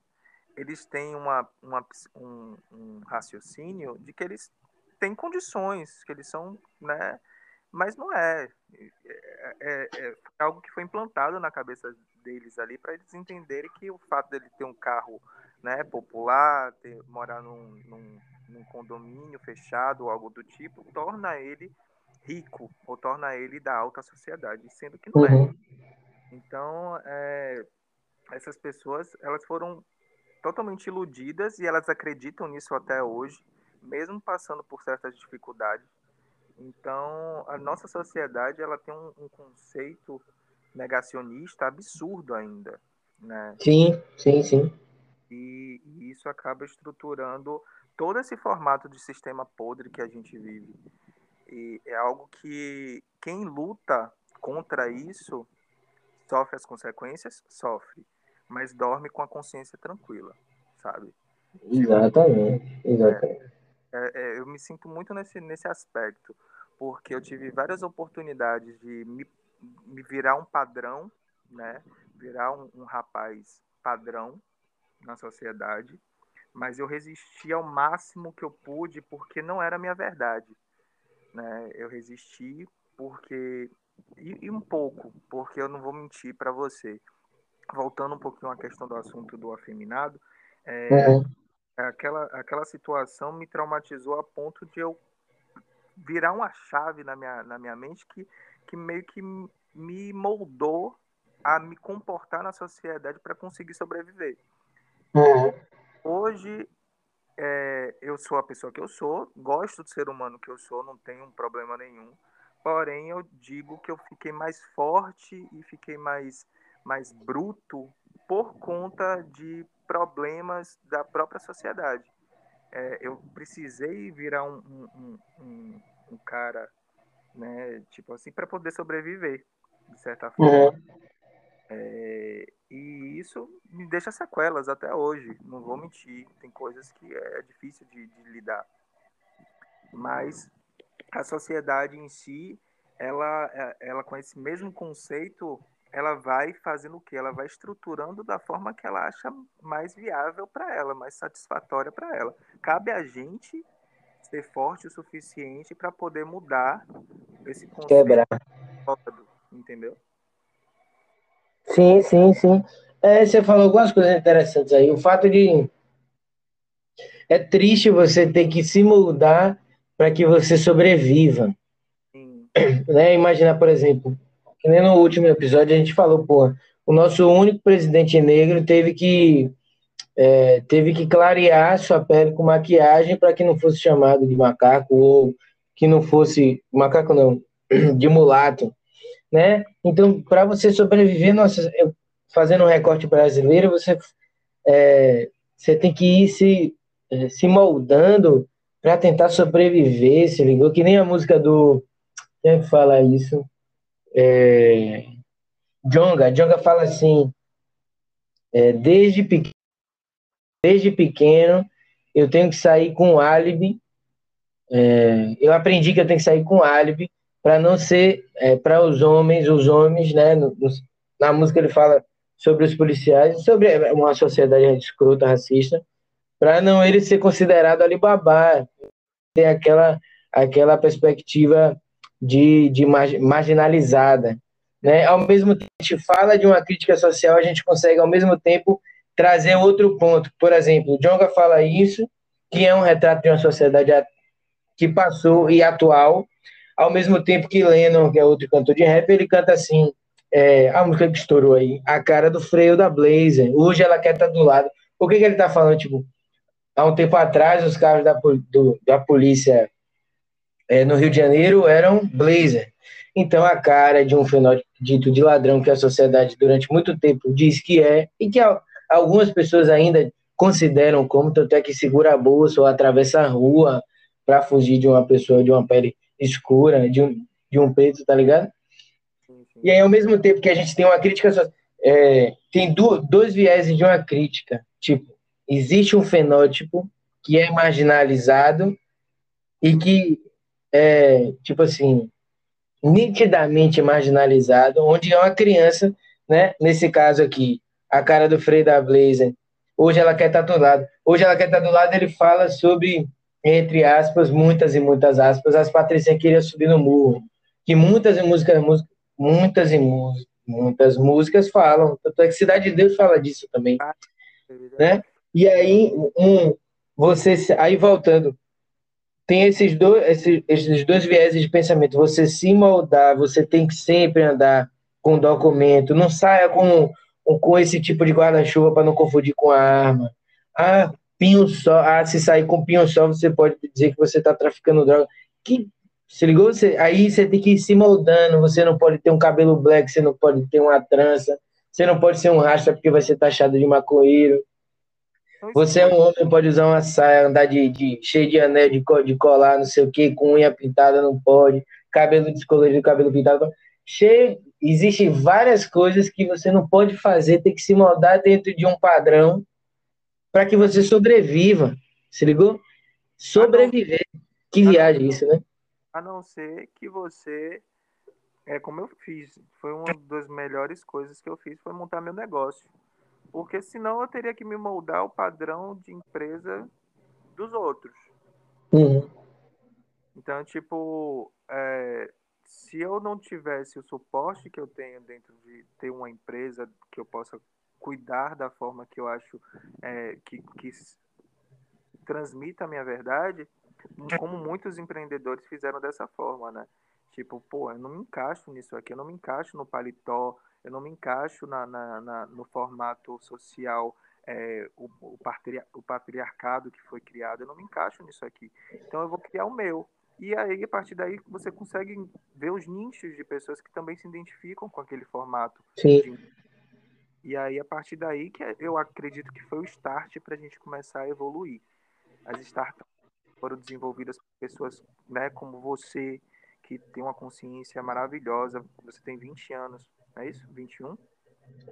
eles têm uma, uma um, um raciocínio de que eles tem condições, que eles são, né? Mas não é. É, é, é algo que foi implantado na cabeça deles ali para eles entenderem que o fato dele ter um carro né, popular, ter, morar num, num, num condomínio fechado ou algo do tipo, torna ele rico ou torna ele da alta sociedade, sendo que não é. uhum. é. Então, é, essas pessoas elas foram totalmente iludidas e elas acreditam nisso até hoje, mesmo passando por certas dificuldades. Então, a nossa sociedade ela tem um, um conceito negacionista absurdo ainda, né? Sim, sim, sim. E, e, isso acaba estruturando todo esse formato de sistema podre que a gente vive. E é algo que quem luta contra isso sofre as consequências, sofre, mas dorme com a consciência tranquila, sabe? Exatamente, exatamente. É, é, eu me sinto muito nesse, nesse aspecto, porque eu tive várias oportunidades de me me virar um padrão, né? Virar um, um rapaz padrão na sociedade, mas eu resisti ao máximo que eu pude porque não era a minha verdade, né? Eu resisti porque e, e um pouco, porque eu não vou mentir para você. Voltando um pouquinho à questão do assunto do afeminado, é, uhum. Aquela, aquela situação me traumatizou a ponto de eu virar uma chave na minha, na minha mente que que meio que me moldou a me comportar na sociedade para conseguir sobreviver. Uhum. Hoje é, eu sou a pessoa que eu sou, gosto do ser humano que eu sou, não tenho um problema nenhum. Porém, eu digo que eu fiquei mais forte e fiquei mais, mais bruto por conta de problemas da própria sociedade. É, eu precisei virar um, um, um, um cara né? Tipo assim, para poder sobreviver, de certa forma. Uhum. É, e isso me deixa sequelas até hoje, não vou mentir. Tem coisas que é difícil de, de lidar. Mas a sociedade em si, ela, ela com esse mesmo conceito, ela vai fazendo o que? Ela vai estruturando da forma que ela acha mais viável para ela, mais satisfatória para ela. Cabe a gente ser forte o suficiente para poder mudar esse conceito. Quebrar. Entendeu? Sim, sim, sim. É, você falou algumas coisas interessantes aí. O fato de. É triste você ter que se mudar para que você sobreviva. Sim. Né? Imagina, por exemplo, que nem no último episódio a gente falou, pô, o nosso único presidente negro teve que é, teve que clarear sua pele com maquiagem para que não fosse chamado de macaco ou que não fosse macaco não, [CLEARS THROAT] de mulato, né? Então, para você sobreviver, nossa, fazendo um recorte brasileiro, você é, você tem que ir se é, se moldando para tentar sobreviver, se ligou? Que nem a música do quem é fala isso? É, Jonga, Jonga fala assim, é, desde pequeno desde pequeno, eu tenho que sair com álibi. É, eu aprendi que eu tenho que sair com álibi para não ser é, para os homens, os homens, né? No, no, na música ele fala sobre os policiais, sobre uma sociedade escrota, racista, para não ele ser considerado alibabá, ter aquela aquela perspectiva de, de marginalizada, né? Ao mesmo tempo que a gente fala de uma crítica social, a gente consegue ao mesmo tempo trazer outro ponto. Por exemplo, Jonga fala isso, que é um retrato de uma sociedade que passou e atual, ao mesmo tempo que Lennon, que é outro cantor de rap, ele canta assim, é, a música que estourou aí, a cara do freio da Blazer. Hoje ela quer estar tá do lado. O que, que ele está falando? Tipo, há um tempo atrás, os carros da, do, da polícia é, no Rio de Janeiro eram Blazer. Então, a cara de um fenótipo dito de ladrão que a sociedade durante muito tempo diz que é, e que Algumas pessoas ainda consideram como, tanto é que segura a bolsa ou atravessa a rua para fugir de uma pessoa de uma pele escura, de um, de um preto, tá ligado? E aí, ao mesmo tempo que a gente tem uma crítica, é, tem do, dois vieses de uma crítica. Tipo, existe um fenótipo que é marginalizado e que é, tipo assim, nitidamente marginalizado, onde é uma criança, né, nesse caso aqui, a cara do Frei da Blazer. Hoje ela quer estar do lado. Hoje ela quer estar do lado, ele fala sobre, entre aspas, muitas e muitas aspas, as patricinhas queriam subir no murro. Que muitas e músicas, muitas e muitas músicas falam. Tanto é que Cidade de Deus fala disso também. Né? E aí, um, você, aí voltando, tem esses dois, esses, esses dois vieses de pensamento. Você se moldar, você tem que sempre andar com documento. Não saia com com esse tipo de guarda-chuva para não confundir com a arma. Ah, pinho só. Ah, se sair com pinho só, você pode dizer que você está traficando droga. Que se ligou? Você, aí você tem que ir se moldando. Você não pode ter um cabelo black, você não pode ter uma trança, você não pode ser um rasta porque vai ser taxado de maconheiro. Você é um homem, pode usar uma saia, andar de, de cheio de anel, de, de colar, não sei o que, com unha pintada, não pode, cabelo descolorido, cabelo pintado. Cheio, existe várias coisas que você não pode fazer, tem que se moldar dentro de um padrão para que você sobreviva. Se ligou? Sobreviver. Que viagem isso, né? A não ser que você é como eu fiz. Foi uma das melhores coisas que eu fiz foi montar meu negócio. Porque senão eu teria que me moldar ao padrão de empresa dos outros. Uhum. Então, tipo, é, se eu não tivesse o suporte que eu tenho dentro de ter uma empresa que eu possa cuidar da forma que eu acho é, que, que transmita a minha verdade, como muitos empreendedores fizeram dessa forma, né? Tipo, pô, eu não me encaixo nisso aqui, eu não me encaixo no paletó, eu não me encaixo na, na, na no formato social, é, o, o, o patriarcado que foi criado, eu não me encaixo nisso aqui. Então eu vou criar o meu. E aí, a partir daí, você consegue ver os nichos de pessoas que também se identificam com aquele formato. Sim. De... E aí, a partir daí, que eu acredito que foi o start para a gente começar a evoluir. As startups foram desenvolvidas por pessoas né, como você, que tem uma consciência maravilhosa. Você tem 20 anos, é isso? 21?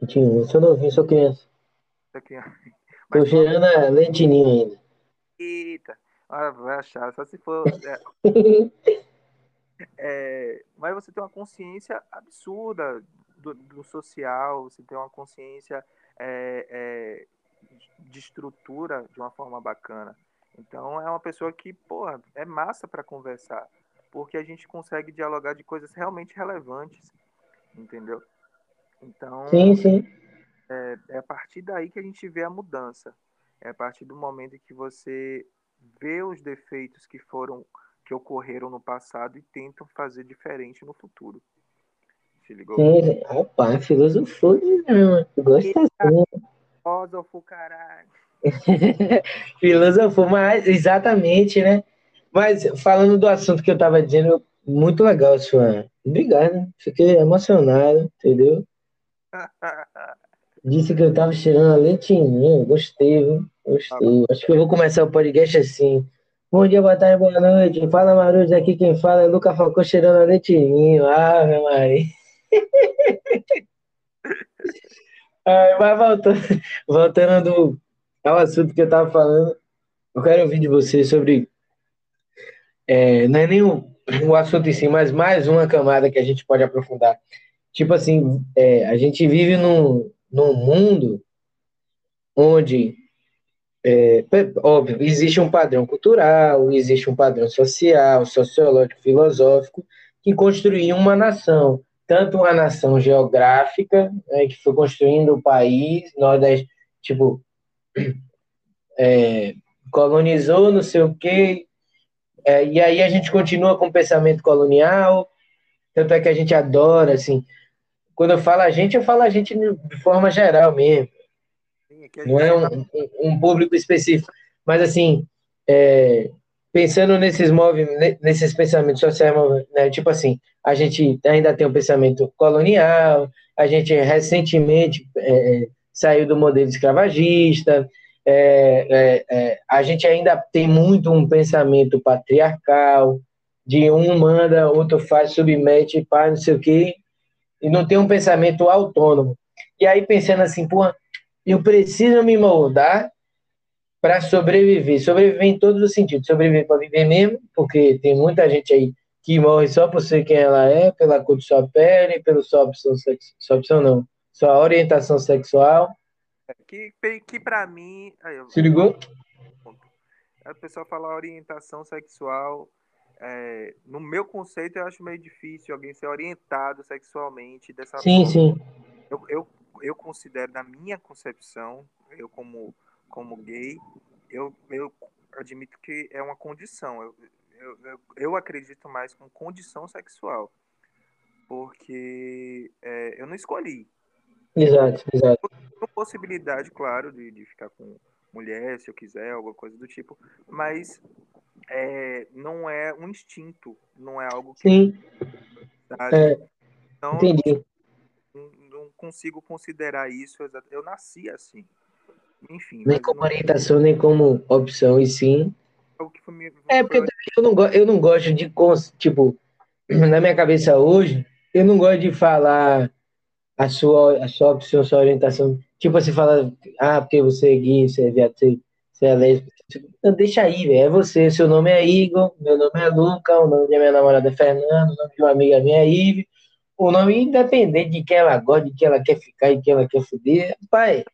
21. Eu sou novinho, sou criança. Sou criança. [LAUGHS] Tô cheirando a leitinho ainda. Eita. Ah, vai achar, só se for. É, [LAUGHS] é, mas você tem uma consciência absurda do, do social, você tem uma consciência é, é de estrutura de uma forma bacana. Então é uma pessoa que, porra, é massa para conversar, porque a gente consegue dialogar de coisas realmente relevantes, entendeu? Então, sim, sim. É, é a partir daí que a gente vê a mudança. É a partir do momento em que você vê os defeitos que foram que ocorreram no passado e tentam fazer diferente no futuro. Se ligou? Sim, opa, filosofou não, gosta assim. Filósofo, caralho. [LAUGHS] filosofou, mas exatamente, né? Mas falando do assunto que eu tava dizendo, muito legal, sua. Obrigado, fiquei emocionado, entendeu? [LAUGHS] Disse que eu tava cheirando a leitinho, gostei, viu? Gostei. Acho que eu vou começar o podcast assim. Bom dia, boa tarde, boa noite. Fala, Marujo, aqui quem fala é Luca Falcão cheirando a leitinho. Ah, meu Maria. [LAUGHS] mas voltando, voltando ao assunto que eu tava falando, eu quero ouvir de você sobre. É, não é nem o, o assunto em si, mas mais uma camada que a gente pode aprofundar. Tipo assim, é, a gente vive num, num mundo onde é, óbvio, existe um padrão cultural, existe um padrão social, sociológico, filosófico, que construiu uma nação, tanto uma nação geográfica, né, que foi construindo o país, Nordeste, tipo, [CLEARS THROAT] é, colonizou, não sei o quê, é, e aí a gente continua com o pensamento colonial, tanto é que a gente adora, assim, quando eu falo a gente, eu falo a gente de forma geral mesmo, não é um, um, público específico. Mas, assim, é, pensando nesses movimentos, nesses pensamentos sociais, né, tipo assim, a gente ainda tem um pensamento colonial, a gente recentemente é, saiu do modelo escravagista, é, é, é, a gente ainda tem muito um pensamento patriarcal, de um manda, outro faz, submete, pai, não sei o quê, e não tem um pensamento autônomo. E aí, pensando assim, porra, eu preciso me moldar para sobreviver. Sobreviver em todos os sentidos. Sobreviver para viver mesmo, porque tem muita gente aí que morre só por ser quem ela é, pela cor de sua pele, pela sua opção, sua opção não, sua orientação sexual. Que, que para mim. Se ligou? A pessoa falar orientação sexual. É, no meu conceito, eu acho meio difícil alguém ser orientado sexualmente dessa sim, forma. Sim, sim. Eu, eu eu considero, na minha concepção, eu como, como gay, eu, eu admito que é uma condição. Eu, eu, eu, eu acredito mais com condição sexual. Porque é, eu não escolhi. Exato, exato. Com possibilidade, claro, de, de ficar com, mulher, se eu quiser, alguma coisa do tipo, mas é, não é um instinto, não é algo que. Sim. É, então, entendi. Não, não, consigo considerar isso. Eu nasci assim. Enfim. Nem como não... orientação, nem como opção, e sim. Foi, é, porque eu não, eu não gosto de. Tipo, [CLEARS THROAT] na minha cabeça hoje, eu não gosto de falar a sua, a sua opção, a sua orientação. Tipo, você fala, ah, porque você é gay, você é viado, você, você é lésbico. Não, deixa aí, velho. É você. Seu nome é Igor, meu nome é Luca, o nome da minha namorada é Fernando, o nome de uma amiga minha é Ive. O nome independente de quem ela gosta, de quem ela quer ficar e quem ela quer foder. Pai,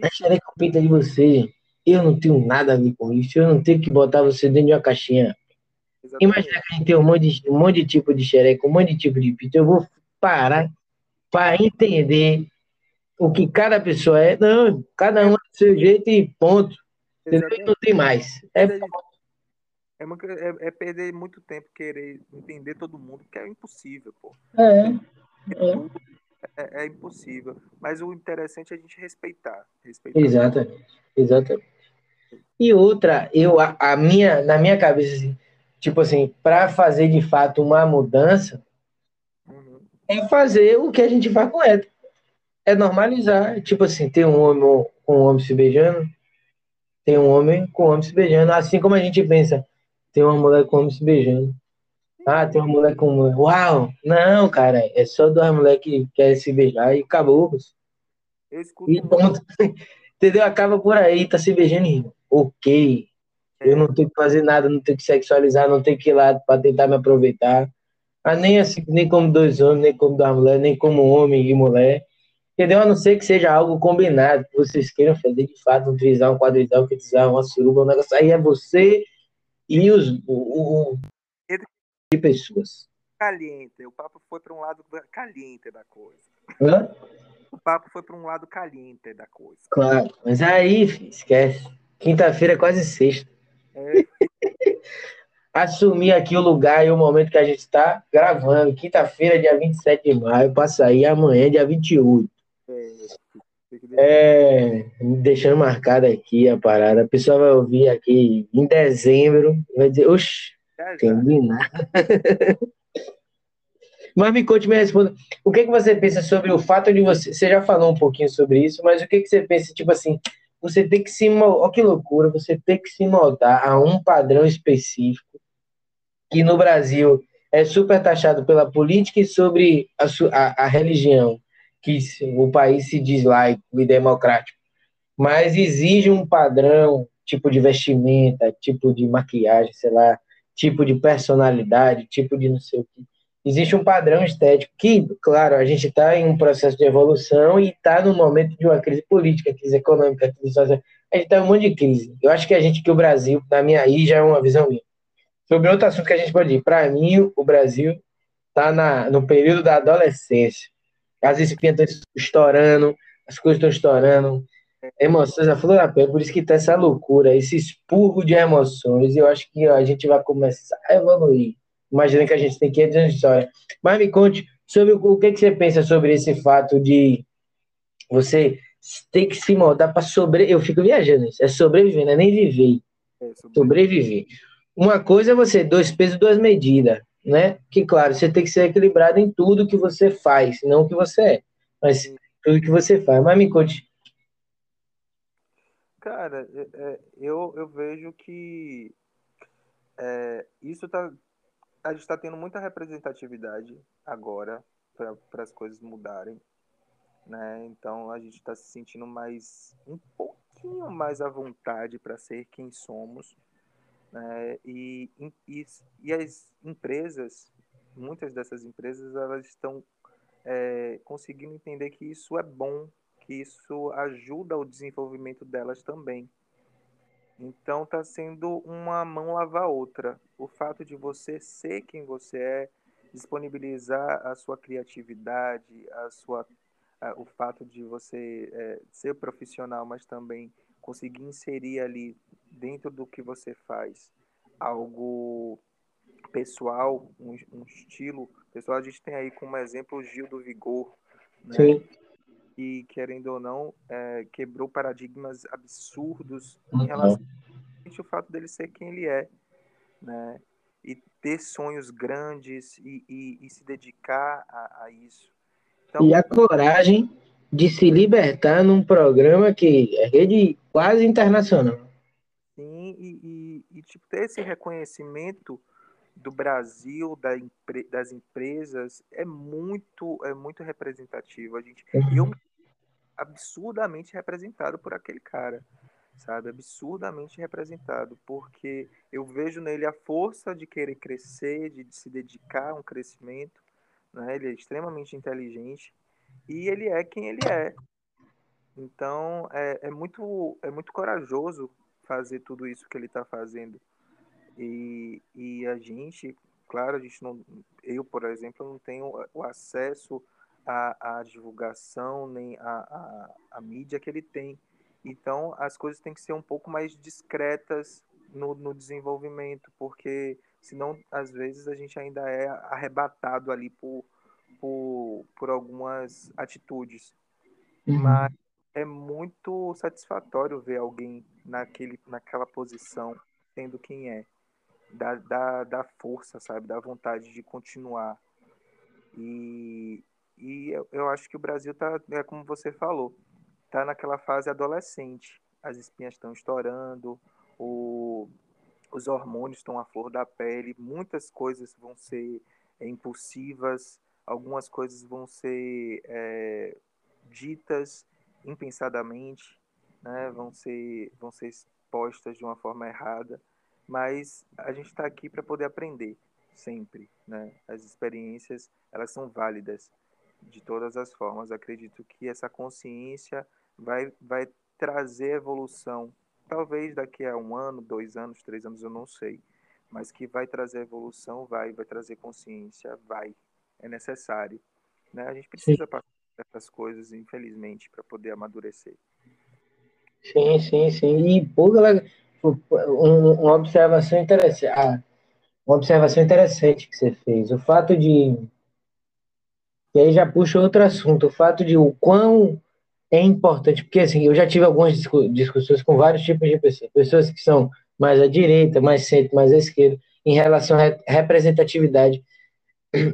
deixarei com pinta de você. Eu não tenho nada a ver com isso. Eu não tenho que botar você dentro de uma caixinha. Exatamente. Imagina que a gente tem um monte, de, um monte de tipo de xereca, um monte de tipo de pinta. Eu vou parar para entender o que cada pessoa é. Não, cada um é do seu jeito e ponto. Não tem mais. É, é, uma, é, é, perder muito tempo querer entender todo mundo, que é impossível, pô. É. É, é, é impossível. Mas o interessante é a gente respeitar. respeitar. Exatamente. Exatamente. E outra, eu, a, a, minha, na minha cabeça, assim, tipo assim, para fazer de fato uma mudança. É fazer o que a gente faz com hétero. É normalizar. Tipo assim, tem um homem com um homem se beijando, tem um homem com um homem se beijando, assim como a gente pensa, tem uma mulher com um homem se beijando. Ah, tem uma mulher com mulher. Uau! Não, cara, é só duas mulheres que querem se beijar e acabou. Eu escuto. E ponto. [LAUGHS] Entendeu? Acaba por aí, tá se beijando e ok. Eu não tenho que fazer nada, não tenho que sexualizar, não tenho que ir lá para tentar me aproveitar. Mas nem assim, nem como dois homens, nem como duas mulheres, nem como homem e mulher. Entendeu? A não ser que seja algo combinado, que vocês queiram fazer de fato, um trisal, um quadrisal, um quintrisal, uma suruba, um negócio. Aí é você e os o, o, de pessoas. Caliente. O papo foi para um lado caliente da coisa. Hã? O papo foi para um lado caliente da coisa. Claro, mas aí, filho, esquece. Quinta-feira é quase sexta. É. Assumir aqui o lugar e o momento que a gente está gravando. Quinta-feira, dia 27 de maio, para sair amanhã, dia 28. É, deixando marcado aqui a parada. A pessoa vai ouvir aqui em dezembro, vai dizer, oxe, entendi nada. Mas me conte, me responda. O que, que você pensa sobre o fato de você. Você já falou um pouquinho sobre isso, mas o que, que você pensa, tipo assim, você tem que se. Olha que loucura, você tem que se moldar a um padrão específico que no Brasil é super taxado pela política e sobre a, a, a religião que o país se diz laico e democrático, mas exige um padrão, tipo de vestimenta, tipo de maquiagem, sei lá, tipo de personalidade, tipo de não sei o que. Existe um padrão estético que, claro, a gente está em um processo de evolução e está no momento de uma crise política, crise econômica, crise social. A gente está em um monte de crise. Eu acho que a gente, que o Brasil, na minha aí, já é uma visão minha. Sobre outro assunto que a gente pode ir, para mim, o Brasil está no período da adolescência as espinhas estão estourando, as coisas estão estourando, emoções a flor da pele, por isso que tá essa loucura, esse expurgo de emoções, e eu acho que a gente vai começar a evoluir. Imagina que a gente tem 500 anos de história. Mas me conte sobre o que, que você pensa sobre esse fato de você ter que se moldar para sobreviver. Eu fico viajando isso. É sobreviver, não é nem viver. É sobreviver. Uma coisa é você, dois pesos, duas medidas né? Que, claro, você tem que ser equilibrado em tudo que você faz, não o que você é, mas tudo que você faz. Mas me conte. Cara, é, é, eu, eu vejo que é, isso tá. A gente está tendo muita representatividade agora para as coisas mudarem. Né? Então a gente está se sentindo mais um pouquinho mais à vontade para ser quem somos né? E, e, e as empresas, muitas dessas empresas, elas estão é, conseguindo entender que isso é bom, que isso ajuda o desenvolvimento delas também. Então está sendo uma mão lavar a outra. O fato de você ser quem você é, disponibilizar a sua criatividade, a sua, a, o fato de você é, ser profissional, mas também conseguir inserir ali dentro do que você faz algo pessoal, um, um estilo pessoal. A gente tem aí como exemplo o Gil do Vigor, né? Sim. e, querendo ou não, é, quebrou paradigmas absurdos em uhum. relação ao fato dele ser quem ele é, né? E ter sonhos grandes e, e, e se dedicar a, a isso. Então, e a coragem de se libertar num programa que é rede quase internacional. Sim, e, e, e tipo, ter esse reconhecimento do Brasil, da, das empresas, é muito, é muito representativo. A gente, uhum. Eu absurdamente representado por aquele cara, sabe? Absurdamente representado, porque eu vejo nele a força de querer crescer, de se dedicar a um crescimento, né? Ele é extremamente inteligente e ele é quem ele é. Então é, é muito é muito corajoso fazer tudo isso que ele está fazendo e, e a gente, claro, a gente não, eu por exemplo não tenho o acesso à, à divulgação nem à, à, à mídia que ele tem. Então as coisas têm que ser um pouco mais discretas no, no desenvolvimento, porque senão às vezes a gente ainda é arrebatado ali por por, por algumas atitudes. Uhum. Mas é muito satisfatório ver alguém naquele, naquela posição sendo quem é. Da, da, da força, sabe? Da vontade de continuar. E, e eu, eu acho que o Brasil tá, é como você falou, tá naquela fase adolescente. As espinhas estão estourando, o, os hormônios estão à flor da pele, muitas coisas vão ser é, impulsivas, algumas coisas vão ser é, ditas impensadamente, né? vão, ser, vão ser expostas de uma forma errada, mas a gente está aqui para poder aprender sempre. Né? As experiências elas são válidas de todas as formas. Acredito que essa consciência vai, vai trazer evolução. Talvez daqui a um ano, dois anos, três anos, eu não sei. Mas que vai trazer evolução, vai, vai trazer consciência, vai é necessário. Né? A gente precisa sim. passar essas coisas, infelizmente, para poder amadurecer. Sim, sim, sim. E, pô, galera, uma observação interessante. Ah, uma observação interessante que você fez. O fato de. E aí já puxa outro assunto. O fato de o quão é importante. Porque, assim, eu já tive algumas discussões com vários tipos de pessoas. Pessoas que são mais à direita, mais centro, mais à esquerda, em relação à representatividade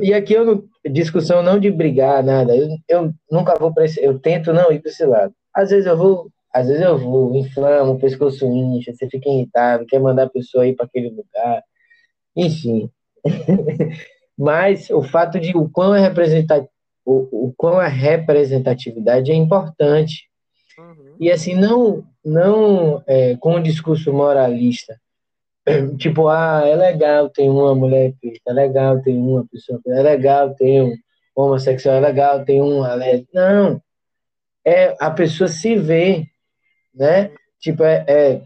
e aqui eu não, discussão não de brigar, nada. Eu, eu nunca vou para esse. Eu tento não ir para esse lado. Às vezes eu vou, às vezes eu vou, inflamo, o pescoço incha, você fica irritado, quer mandar a pessoa ir para aquele lugar. Enfim. [LAUGHS] Mas o fato de o quão é representativo, o, o quão a representatividade é importante. Uhum. E assim, não, não é, com um discurso moralista, [CLEARS THROAT] tipo, ah, é legal ter uma mulher preta, é legal ter uma pessoa preta, é legal ter um homossexual, é legal ter um lésbica. Não. É a pessoa se vê, né? Tipo, é, é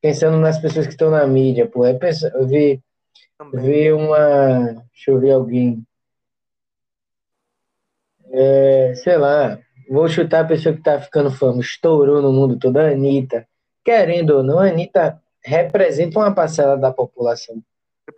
pensando nas pessoas que estão na mídia, pô, é pensar, ver, ver uma. Deixa eu ver alguém. É, sei lá, vou chutar a pessoa que tá ficando fama, estourou no mundo todo, a Anitta. Querendo ou não, a Anitta representa uma parcela da população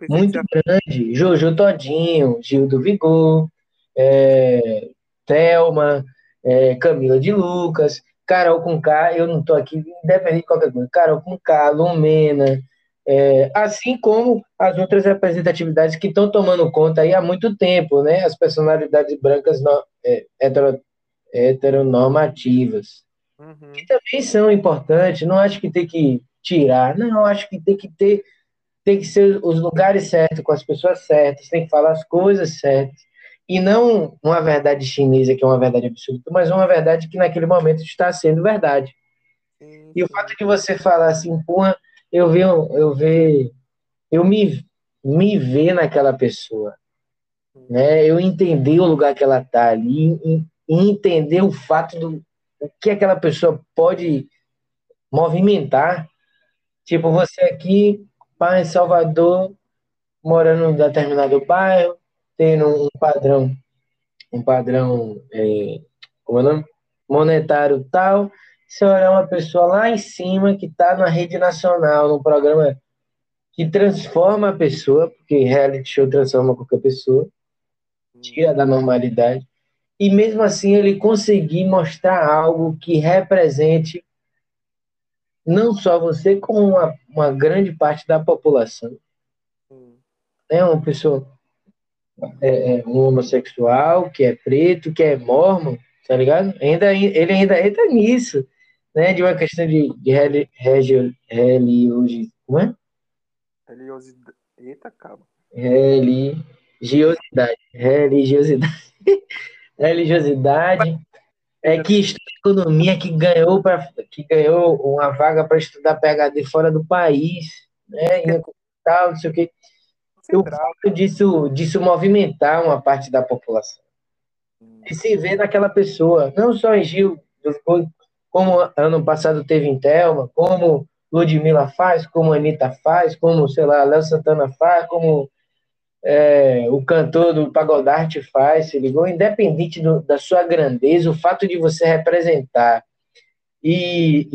muito grande. Jojo Todinho, Gil do Vigor, é, Thelma, é, Camila de Lucas, Carol com K, eu não estou aqui, independente de qualquer coisa, Carol com K, Lumena, é, assim como as outras representatividades que estão tomando conta aí há muito tempo, né? As personalidades brancas no, é, hetero, heteronormativas, uhum. que também são importantes, não acho que tem que tirar. Não, acho que tem que ter, tem que ser os lugares certos, com as pessoas certas, tem que falar as coisas certas. E não uma verdade chinesa, que é uma verdade absoluta, mas uma verdade que naquele momento está sendo verdade. Sim, E o fato de você falar assim, porra, eu ver, eu ver, eu me, me ver naquela pessoa, né? Eu entender o lugar que ela está ali, e, e entender o fato do o que aquela pessoa pode movimentar Tipo, você aqui, pai em Salvador, morando em determinado bairro, tendo um padrão, um padrão, é, como é o nome? Monetário tal. Você olha uma pessoa lá em cima que está na rede nacional, num programa que transforma a pessoa, porque reality show transforma qualquer pessoa, tira da normalidade. e mesmo assim ele conseguir mostrar algo que represente não só você, como uma, uma grande parte da população. É uma pessoa, é, é, um homossexual, que é preto, que é mormon, tá ligado? Ainda, ele ainda entra nisso, né? De uma questão de, de religiosidade. Como é? Religiosidade. Eita, calma. Religiosidade. Religiosidade. [LAUGHS] religiosidade. É que estuda economia, que ganhou, pra, que ganhou uma vaga para estudar PHD fora do país, né? E tal, não sei o quê. O fato disso, disso movimentar uma parte da população. E se vê naquela pessoa, não só em Gil, como ano passado teve em Thelma, como Ludmilla faz, como Anitta faz, como, sei lá, Léo Santana faz, como é, o cantor do Pagodarte faz, se ligou? Independente do, da sua grandeza, o fato de você representar e,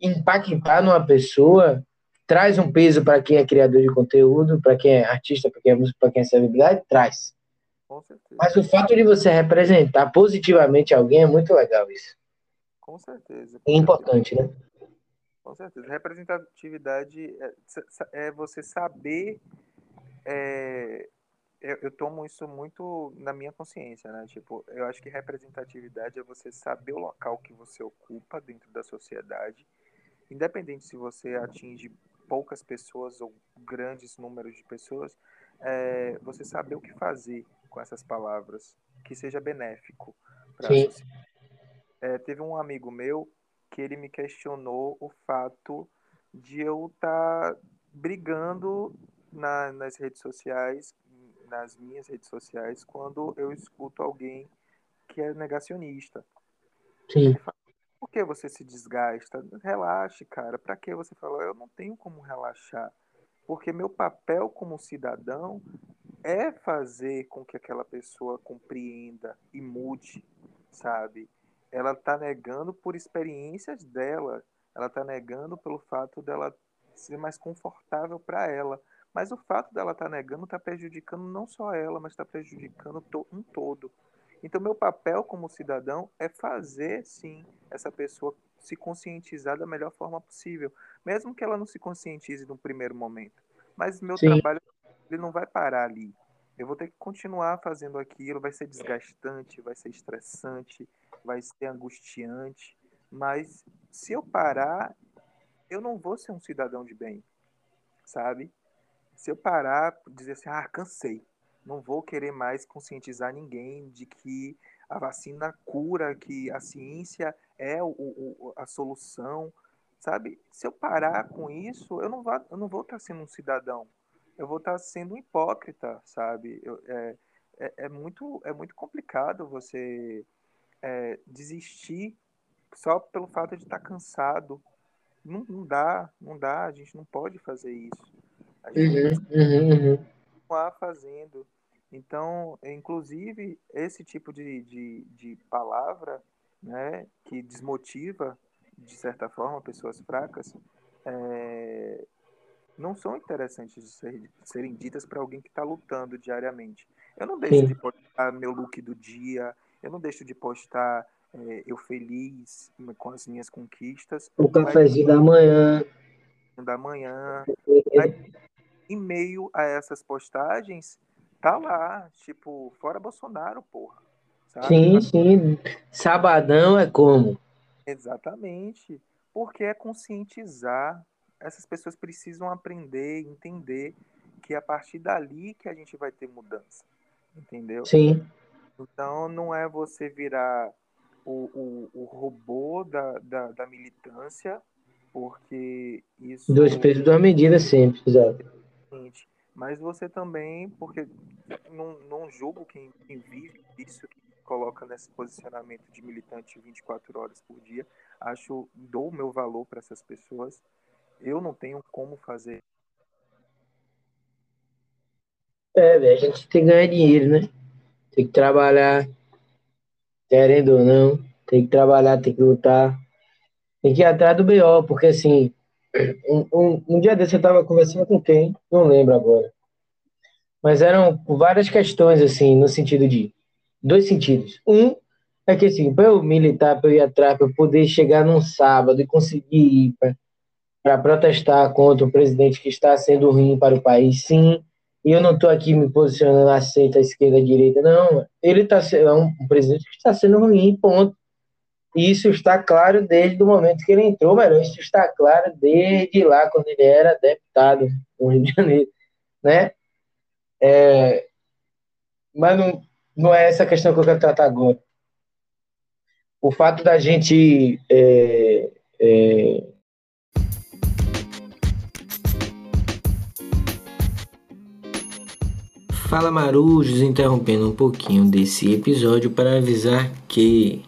e impactar numa pessoa traz um peso para quem é criador de conteúdo, para quem é artista, para quem é músico, para quem é celebridade, traz. Mas o fato de você representar positivamente alguém é muito legal isso. Com certeza. Com é importante, certeza. né? Com certeza. Representatividade é, é você saber é, eu, eu, tomo isso muito na minha consciência, né? Tipo, eu acho que representatividade é você saber o local que você ocupa dentro da sociedade, independente se você atinge poucas pessoas ou grandes números de pessoas, é, você saber o que fazer com essas palavras que seja benéfico para a sociedade. É, teve um amigo meu que ele me questionou o fato de eu estar tá brigando na, nas redes sociais, nas minhas redes sociais, quando eu escuto alguém que é negacionista. Sim. Por que você se desgasta? Relaxe, cara. Para que você fala? Eu não tenho como relaxar. Porque meu papel como cidadão é fazer com que aquela pessoa compreenda e mude, sabe? Ela está negando por experiências dela. Ela está negando pelo fato dela ser mais confortável para ela. Mas o fato dela estar tá negando está prejudicando não só ela, mas está prejudicando um todo. Então, meu papel como cidadão é fazer, sim, essa pessoa se conscientizar da melhor forma possível, mesmo que ela não se conscientize no primeiro momento. Mas meu sim. trabalho ele não vai parar ali. Eu vou ter que continuar fazendo aquilo, vai ser desgastante, vai ser estressante, vai ser angustiante, mas se eu parar, eu não vou ser um cidadão de bem, sabe? se eu parar, dizer assim, ah, cansei, não vou querer mais conscientizar ninguém de que a vacina cura, que a ciência é o, o, a solução, sabe? Se eu parar com isso, eu não, vou, eu não vou estar sendo um cidadão, eu vou estar sendo um hipócrita, sabe? Eu, é, é, é, muito, é muito complicado você é, desistir só pelo fato de estar cansado. Não, não dá, não dá, a gente não pode fazer isso. Uhum, uhum, uhum. Continuar fazendo. Então, inclusive, esse tipo de, de, de palavra né, que desmotiva, de certa forma, pessoas fracas, é, não são interessantes de, ser, de serem ditas para alguém que está lutando diariamente. Eu não deixo Sim. de postar meu look do dia, eu não deixo de postar é, eu feliz com as minhas conquistas. O cafezinho da manhã. Da manhã. Aí, em meio a essas postagens, tá lá, tipo, fora Bolsonaro, porra. Sabe? Sim, sim. Sabadão é como? Exatamente. Porque é conscientizar. Essas pessoas precisam aprender, entender que é a partir dali que a gente vai ter mudança. Entendeu? Sim. Então não é você virar o, o, o robô da, da, da militância, porque isso. Dois pesos, duas medidas sempre, exato mas você também, porque não, não julgo quem, quem vive isso, que coloca nesse posicionamento de militante 24 horas por dia, acho, dou o meu valor para essas pessoas, eu não tenho como fazer. É, a gente tem que ganhar dinheiro, né? Tem que trabalhar, querendo ou não, tem que trabalhar, tem que lutar, tem que ir atrás do BO, porque assim, um, um, dia desse eu estava conversando com quem? Não lembro agora. Mas eram várias questões, assim, no sentido de dois sentidos. Um é que assim, para eu militar, para eu ir atrás, para eu poder chegar num sábado e conseguir ir para protestar contra o presidente que está sendo ruim para o país, sim. E eu não estou aqui me posicionando à esquerda, direita, não. Ele está é um presidente que está sendo ruim, ponto. Isso está claro desde o momento que ele entrou, mas isso está claro desde lá, quando ele era deputado no Rio de Janeiro, né? É, mas não, não é essa questão que eu quero tratar agora. O fato da gente é, é, Fala Marujos, interrompendo um pouquinho desse episódio para avisar que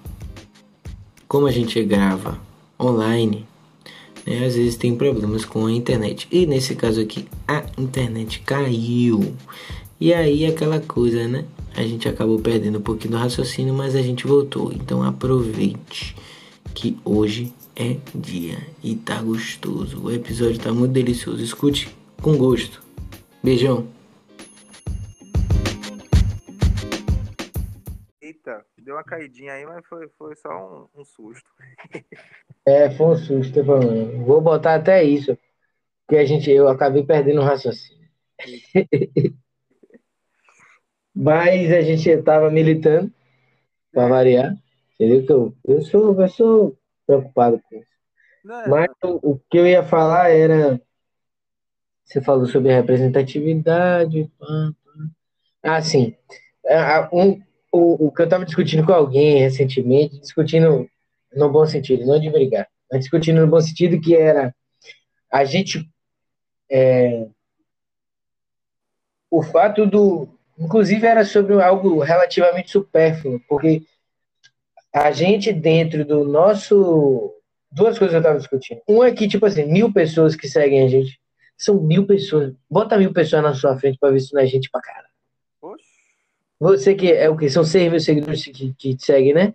como a gente grava online, né, às vezes tem problemas com a internet. E nesse caso aqui, a internet caiu. E aí aquela coisa, né? A gente acabou perdendo um pouquinho do raciocínio, mas a gente voltou. Então aproveite que hoje é dia e tá gostoso. O episódio tá muito delicioso. Escute com gosto. Beijão. Deu uma caidinha aí, mas foi, foi só um, um susto. [LAUGHS] É, foi um susto, Vou botar até isso. Porque a gente, eu acabei perdendo o raciocínio. [LAUGHS] mas a gente estava militando, para variar. Entendeu? Que eu, eu, sou, eu sou preocupado com isso. Não, mas o, o que eu ia falar era. Você falou sobre representatividade. Ah, sim. É, um, o, o que eu estava discutindo com alguém recentemente, discutindo no bom sentido, não de brigar, mas discutindo no bom sentido que era a gente é, o fato do inclusive era sobre algo relativamente supérfluo, porque a gente dentro do nosso duas coisas eu estava discutindo. Uma é que tipo assim mil pessoas que seguem a gente são mil pessoas. Bota mil pessoas na sua frente para ver se não é gente pra cara. Você que é o que? São 6 mil seguidores que, que te seguem, né?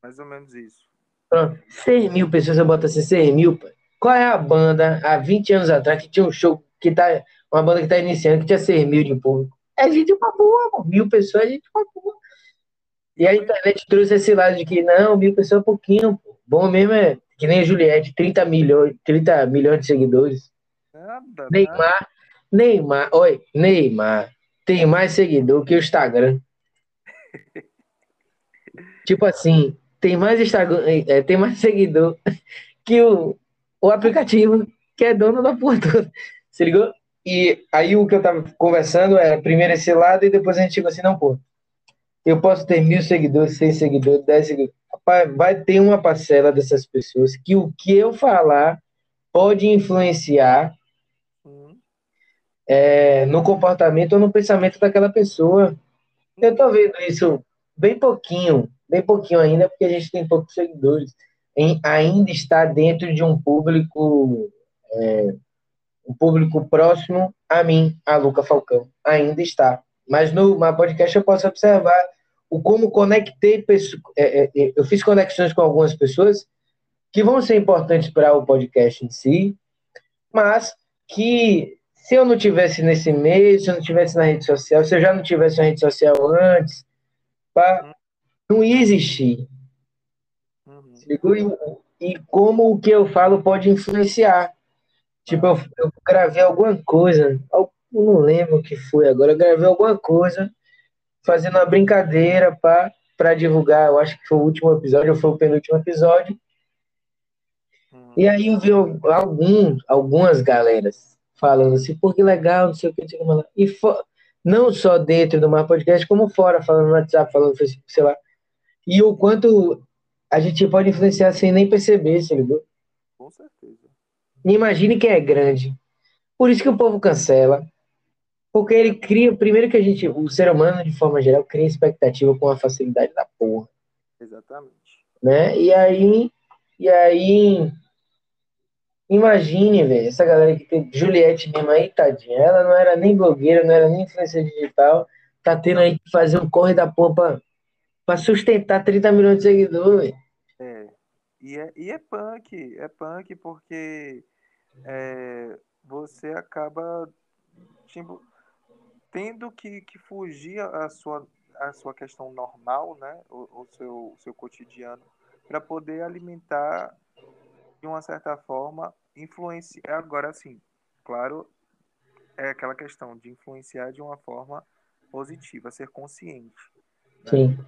Mais ou menos isso. Pronto. 6 mil pessoas, eu boto assim, 6 mil, pai. Qual é a banda há 20 anos atrás que tinha um show que tá. Uma banda que tá iniciando, que tinha 6 mil de público? É gente pra boa, mano. Mil pessoas é gente pra boa. E a internet trouxe esse lado de que não, mil pessoas é pouquinho, pô. Bom mesmo é que nem a Juliette, 30 milhões, 30 milhões de seguidores. Nada, Neymar, nada. Neymar, oi, Neymar tem mais seguidor que o Instagram. tipo assim, tem mais Instagram, é, tem mais seguidor que o, o aplicativo que é dono da porra toda. Se ligou? E aí o que eu tava conversando é primeiro esse lado e depois a gente chegou assim, não, pô. Eu posso ter mil seguidores, cem seguidores, dez seguidores. Vai ter uma parcela dessas pessoas que o que eu falar pode influenciar é, no comportamento ou no pensamento daquela pessoa. Eu estou vendo isso bem pouquinho, bem pouquinho ainda, porque a gente tem poucos seguidores. Em, ainda está dentro de um público, é, um público próximo a mim, a Luca Falcão. Ainda está. Mas no my podcast eu posso observar o como conectei. É, é, é, eu fiz conexões com algumas pessoas que vão ser importantes para o podcast em si, mas que se eu não tivesse nesse meio, se eu não tivesse na rede social, se eu já não tivesse na rede social antes, pá, não ia existir. Uhum. E, e, como o que eu falo pode influenciar. Tipo, eu, eu gravei alguma coisa, eu não lembro o que foi agora, eu gravei alguma coisa fazendo uma brincadeira para divulgar, eu acho que foi o último episódio, ou foi o penúltimo episódio. Uhum. E aí eu vi algum, algumas galeras falando assim, pô, que legal, não sei o que, não sei E não só dentro do Mar Podcast, como fora, falando no WhatsApp, falando no Facebook, sei lá. E o quanto a gente pode influenciar sem nem perceber, se ligou? Com certeza. Imagine quem é grande. Por isso que o povo cancela. Porque ele cria, primeiro que a gente, o ser humano, de forma geral, cria expectativa com a facilidade da porra. Exatamente. Né? E aí, e aí Imagine, velho, essa galera que tem Juliette mesmo aí, tadinha. Ela não era nem blogueira, não era nem influência digital. Tá tendo aí que fazer um corre da porra pra, pra sustentar 30 milhões de seguidores. É. E é, e é punk, é punk porque é, você acaba tipo, tendo que, que fugir a sua a sua questão normal, né, o, o seu, o seu cotidiano, para poder alimentar de uma certa forma, influenciar. Agora, sim, claro, é aquela questão de influenciar de uma forma positiva, ser consciente. Né? Sim.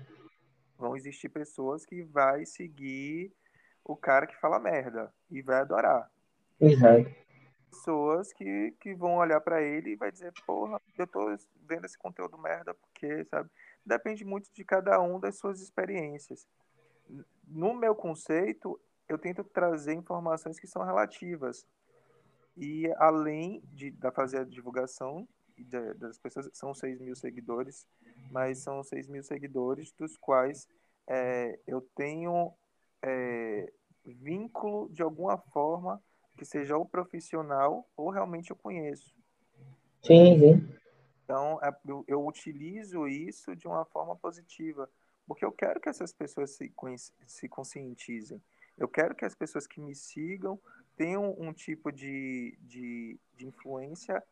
Vão existir pessoas que vai seguir o cara que fala merda e vai adorar. Exato. Pessoas que, que vão olhar para ele e vai dizer, porra, eu tô vendo esse conteúdo merda porque, sabe? Depende muito de cada um das suas experiências. No meu conceito, eu tento trazer informações que são relativas. E além de da fazer a divulgação das pessoas, são 6 mil seguidores, mas são 6 mil seguidores dos quais é, eu tenho é, vínculo de alguma forma que seja ou profissional ou realmente eu conheço. Sim, sim. Então, é, eu, eu utilizo isso de uma forma positiva, porque eu quero que essas pessoas se, se conscientizem. Eu quero que as pessoas que me sigam tenham um tipo de, de, de influência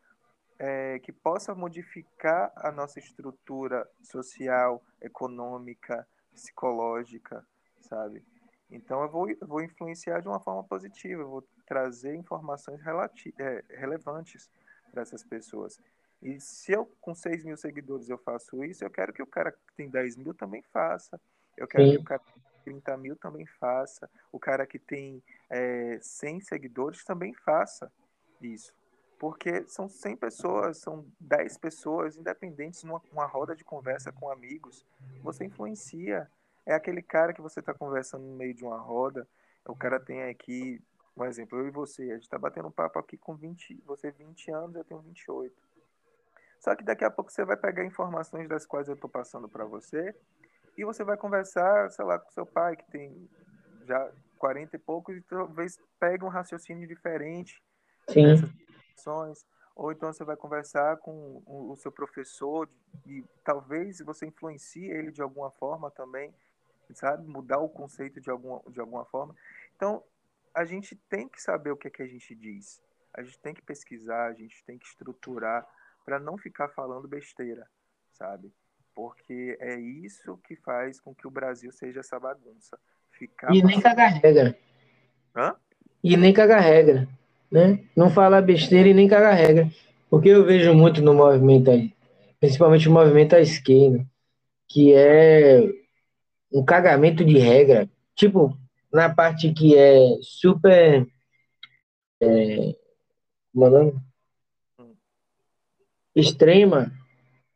é, que possa modificar a nossa estrutura social, econômica, psicológica, sabe? Então eu vou, eu vou influenciar de uma forma positiva, eu vou trazer informações é, relevantes para essas pessoas. E se eu, com 6 mil seguidores, eu faço isso, eu quero que o cara que tem 10 mil também faça. Eu quero Sim. que o cara 30 mil também faça. O cara que tem é, 100 seguidores também faça isso. Porque são 100 pessoas, são 10 pessoas, independentes, numa, numa roda de conversa com amigos. Você influencia. É aquele cara que você está conversando no meio de uma roda. O cara tem aqui, um exemplo, eu e você. A gente está batendo um papo aqui com 20, você 20 anos, eu tenho 28. Só que daqui a pouco você vai pegar informações das quais eu estou passando para você e você vai conversar, sei lá, com seu pai, que tem já 40 e poucos, e talvez pegue um raciocínio diferente Sim. dessas situações. Ou então você vai conversar com o seu professor e talvez você influencie ele de alguma forma também, sabe? Mudar o conceito de alguma, de alguma forma. Então, a gente tem que saber o que é que a gente diz. A gente tem que pesquisar, a gente tem que estruturar para não ficar falando besteira, sabe? Porque é isso que faz com que o Brasil seja essa bagunça. Ficar e nem cagar regra. Hã? E nem cagar regra. Né? Não falar besteira e nem cagar regra. Porque eu vejo muito no movimento aí, principalmente o movimento à esquerda, que é um cagamento de regra. Tipo, na parte que é super. É, como é? Hum. Extrema,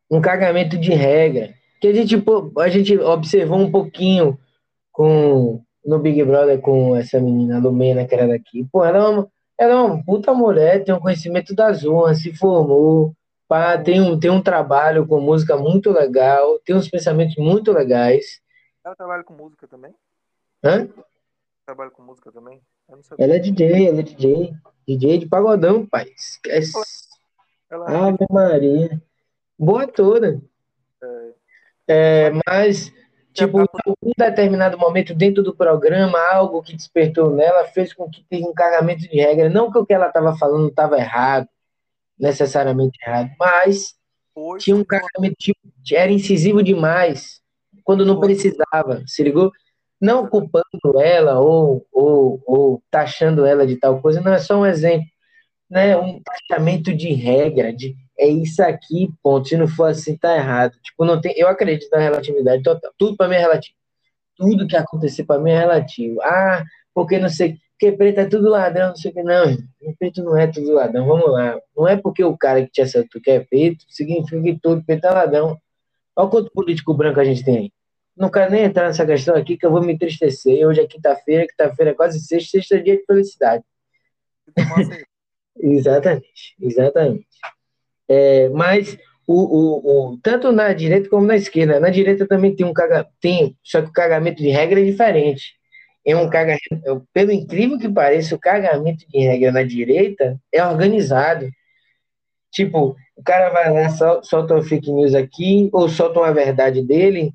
um cagamento de regra. Que a gente, a gente observou um pouquinho com, no Big Brother com essa menina Lumena, que era daqui. Pô, ela é uma, ela é uma puta mulher, tem um conhecimento das urnas, se formou, pá, tem, um, tem um trabalho com música muito legal, tem uns pensamentos muito legais. Ela trabalha com música também? Hã? Trabalha com música também? Ela é DJ, ela é DJ. DJ de pagodão, pai. Esquece. Ela... Ave Maria. Boa toda. É, é mas, tipo, em algum determinado momento dentro do programa, algo que despertou nela fez com que tenha um carregamento de regra. Não que o que ela estava falando estava errado, necessariamente errado, mas Hoje, tinha um carregamento, tipo, era incisivo demais, quando não precisava, se ligou? Não culpando ela ou, ou, ou taxando ela de tal coisa, não é só um exemplo, né? Um taxamento de regra, de é isso aqui, ponto. Se não for assim, tá errado. Tipo, não tem, eu acredito na relatividade total. Tudo para mim é relativo. Tudo que acontecer para mim é relativo. Ah, porque não sei, porque preto é tudo ladrão, não sei o que. Não, preto não é tudo ladrão. Vamos lá. Não é porque o cara que te acertou que é preto, significa que todo preto é ladrão. Olha quanto político branco a gente tem aí. Não quero nem entrar nessa questão aqui, que eu vou me entristecer. Hoje é quinta-feira, quinta-feira é quase sexta, sexta é dia de felicidade. [LAUGHS] exatamente, exatamente. É, mas o, o, o, tanto na direita como na esquerda. Na direita também tem um caga, tem, só que o cagamento de regra é diferente. É um caga, pelo incrível que pareça, o cagamento de regra na direita é organizado. Tipo, o cara vai lá, solta uma fake news aqui, ou solta uma verdade dele,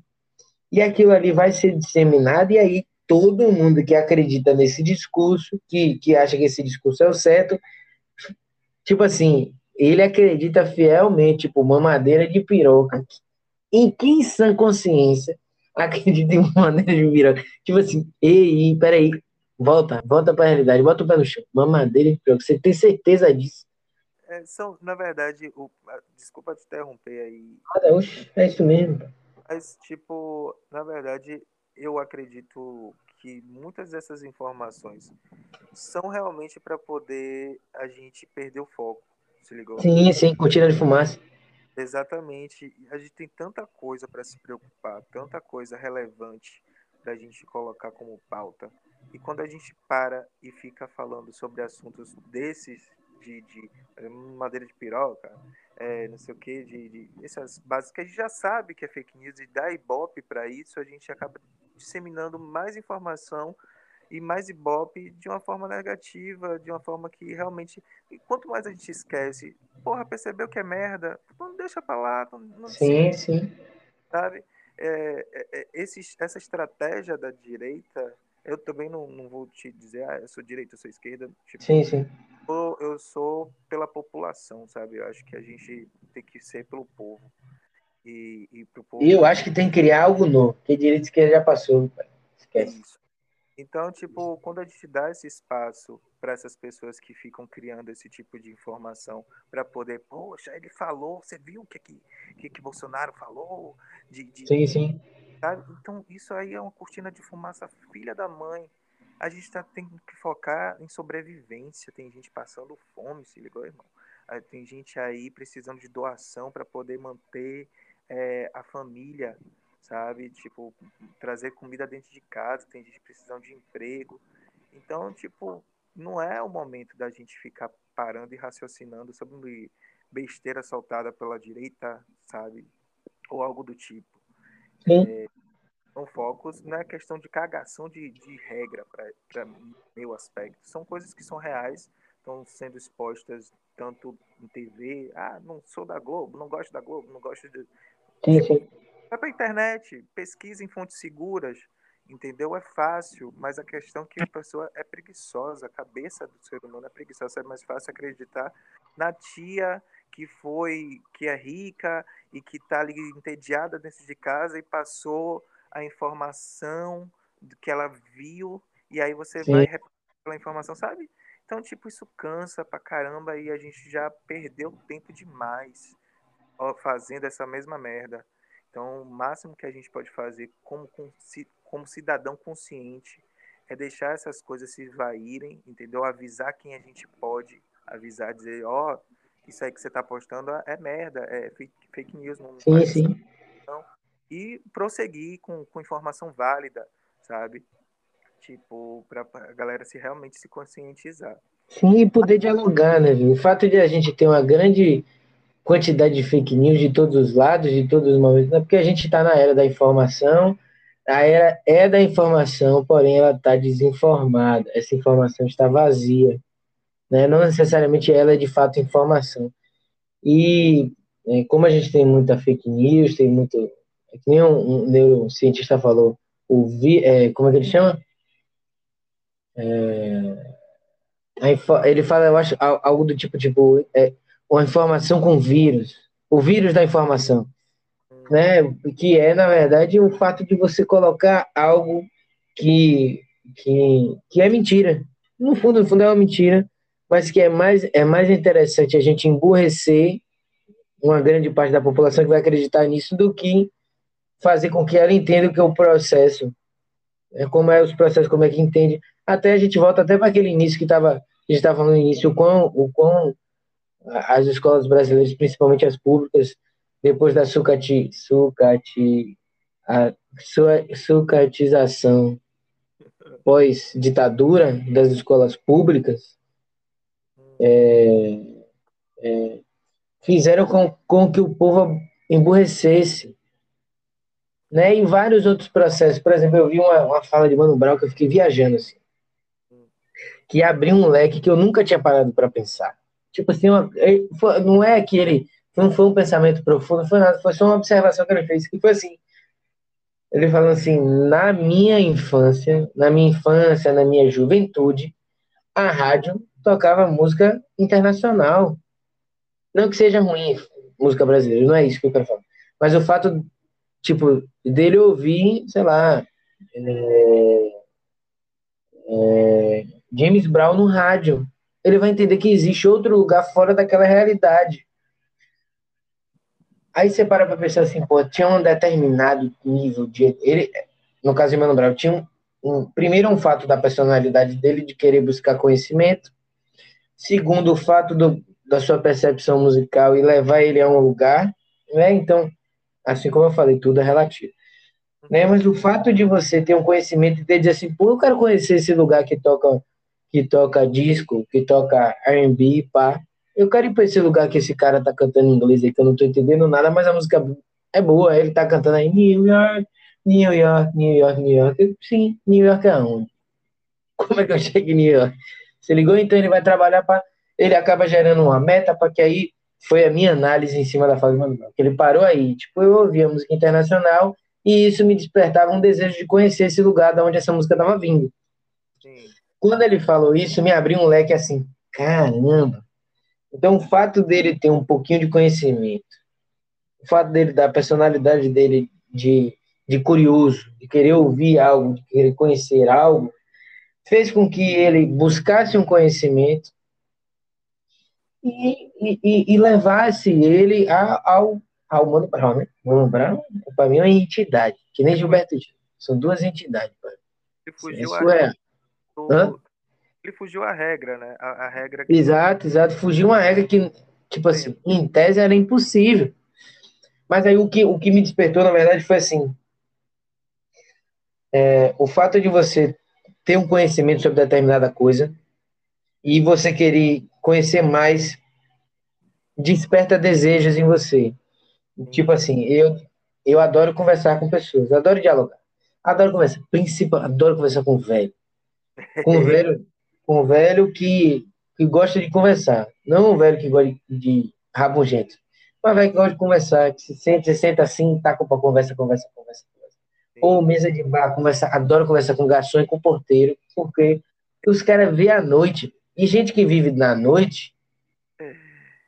e aquilo ali vai ser disseminado, e aí todo mundo que acredita nesse discurso, que, que acha que esse discurso é o certo, tipo assim, ele acredita fielmente, tipo, mamadeira de piroca. em que sã consciência acredita em maneira [LAUGHS] de virar? Tipo assim, ei, peraí, volta, volta pra realidade, bota o pé no chão. Mamadeira de piroca, você tem certeza disso? É, são, na verdade, o, desculpa te interromper aí. Ah, oxe, é isso mesmo. Mas, tipo, na verdade, eu acredito que muitas dessas informações são realmente para poder a gente perder o foco, se ligou? Sim, sim, cortina de fumaça. Exatamente. A gente tem tanta coisa para se preocupar, tanta coisa relevante para a gente colocar como pauta. E quando a gente para e fica falando sobre assuntos desses, de, de madeira de piroca, é, não sei o que, de, de, essas bases que a gente já sabe que é fake news e dá ibope para isso, a gente acaba disseminando mais informação e mais ibope de uma forma negativa, de uma forma que realmente. E quanto mais a gente esquece, porra, percebeu que é merda, não deixa pra lá. Não, não sim, sim. Sabe? É, é, é, esse, essa estratégia da direita, eu também não, não vou te dizer, ah, eu sou direita, eu sou esquerda. Tipo, sim, sim. Eu, eu sou pela população, sabe? Eu acho que a gente tem que ser pelo povo. E, e povo. Eu acho que tem que criar algo novo, porque direita e esquerda já passou, Esquece. Isso. Então, tipo, quando a gente dá esse espaço para essas pessoas que ficam criando esse tipo de informação para poder, poxa, ele falou, você viu o que que, que, que Bolsonaro falou? De, de, sim, sim. Sabe? Então, isso aí é uma cortina de fumaça, filha da mãe. A gente tá, tem que focar em sobrevivência. Tem gente passando fome, se ligou, irmão? Tem gente aí precisando de doação para poder manter é, a família sabe? Tipo, trazer comida dentro de casa, tem gente precisando de emprego. Então, tipo, não é o momento da gente ficar parando e raciocinando sobre besteira soltada pela direita, sabe? Ou algo do tipo. É, são focos não é questão de cagação de, de regra para meu aspecto. São coisas que são reais, estão sendo expostas tanto em TV. Ah, não sou da Globo, não gosto da Globo, não gosto de. Sim, sim. Vai para a internet, pesquisa em fontes seguras, entendeu? É fácil, mas a questão é que a pessoa é preguiçosa, a cabeça do ser humano é preguiçosa, é mais fácil acreditar na tia que foi, que é rica e que está ali entediada dentro de casa e passou a informação que ela viu e aí você Sim. vai pela informação, sabe? Então, tipo, isso cansa pra caramba e a gente já perdeu tempo demais fazendo essa mesma merda. Então, o máximo que a gente pode fazer como, como cidadão consciente é deixar essas coisas se esvaírem, entendeu? Avisar quem a gente pode, avisar, dizer, ó, oh, isso aí que você está postando é merda, é fake, news. Não sim, sim. E prosseguir com, com informação válida, sabe? Tipo, para a galera se realmente se conscientizar. Sim, e poder dialogar, né? O fato de a gente ter uma grande quantidade de fake news de todos os lados, de todos os momentos, não é porque a gente está na era da informação, a era é da informação, porém ela está desinformada, essa informação está vazia, né? não necessariamente ela é de fato informação. E é, como a gente tem muita fake news, tem muito. É que nem um, um neurocientista falou, o vi, é, como é que ele chama? É, ele fala, eu acho, algo do tipo, tipo, é, uma informação com vírus, o vírus da informação, né? Que é na verdade o fato de você colocar algo que que, que é mentira. No fundo, no fundo é uma mentira, mas que é mais é mais interessante a gente emburrecer uma grande parte da população que vai acreditar nisso do que fazer com que ela entenda o que é o processo, é como é os processos, como é que entende. Até a gente volta até para aquele início que estava a gente estava falando no início, o quão, o quão as escolas brasileiras, principalmente as públicas, depois da sucati, sucati, a sua, sucatização pós-ditadura das escolas públicas, é, é, fizeram com, com que o povo emburrecesse. Né? E vários outros processos. Por exemplo, eu vi uma, uma fala de Mano Brown que eu fiquei viajando, assim, que abriu um leque que eu nunca tinha parado para pensar. Tipo assim, uma, foi, não é que ele. Não foi um pensamento profundo, foi nada, foi só uma observação que ele fez, que foi assim. Ele falou assim: na minha infância, na minha infância, na minha juventude, a rádio tocava música internacional. Não que seja ruim música brasileira, não é isso que eu quero falar. Mas o fato tipo, dele ouvir, sei lá, é, é, James Brown no rádio. Ele vai entender que existe outro lugar fora daquela realidade. Aí você para pra pensar assim, pô, tinha um determinado nível de. Ele, no caso de Mano Brown, tinha um, um, primeiro um fato da personalidade dele de querer buscar conhecimento. Segundo, o fato do, da sua percepção musical e levar ele a um lugar, né? Então, assim como eu falei, tudo é relativo. Né? Mas o fato de você ter um conhecimento e ter dizer assim, pô, eu quero conhecer esse lugar que toca que toca disco, que toca R&B, pá. Eu quero ir para esse lugar que esse cara tá cantando em inglês aí, que eu não tô entendendo nada, mas a música é boa, ele tá cantando aí New York, New York, New York, New York. Sim, New York é onde? Como é que eu chego em New York? Você ligou? Então ele vai trabalhar para ele acaba gerando uma meta para que aí foi a minha análise em cima da fase manual. Ele parou aí, tipo, eu ouvia música internacional e isso me despertava um desejo de conhecer esse lugar de onde essa música estava vindo. Quando ele falou isso, me abriu um leque assim, caramba. Então, o fato dele ter um pouquinho de conhecimento, o fato dele, da personalidade dele de, de curioso, de querer ouvir algo, de querer conhecer algo, fez com que ele buscasse um conhecimento e, e, e levasse ele ao, ao Mano Brown, né? Mano Brown, para mim, é uma entidade, que nem Gilberto Gil. São duas entidades. Ele fugiu, Isso a... é... Ele fugiu a regra, né? A, a regra que... Exato, exato. Fugiu uma regra que, tipo assim, em tese era impossível. Mas aí o que, o que me despertou, na verdade, foi assim: é, o fato de você ter um conhecimento sobre determinada coisa e você querer conhecer mais desperta desejos em você. Tipo assim, eu eu adoro conversar com pessoas, adoro dialogar, adoro conversar, principal, adoro conversar com velho, com velho, com velho que, que gosta de conversar, não um velho que gosta de, de rabugento, mas velho que gosta de conversar, que se sente, se senta assim, tá com conversa, conversa, conversa, conversa. Ou mesa de bar, conversa, adoro conversar com garçom e com porteiro, porque os caras vê à noite, e gente que vive na noite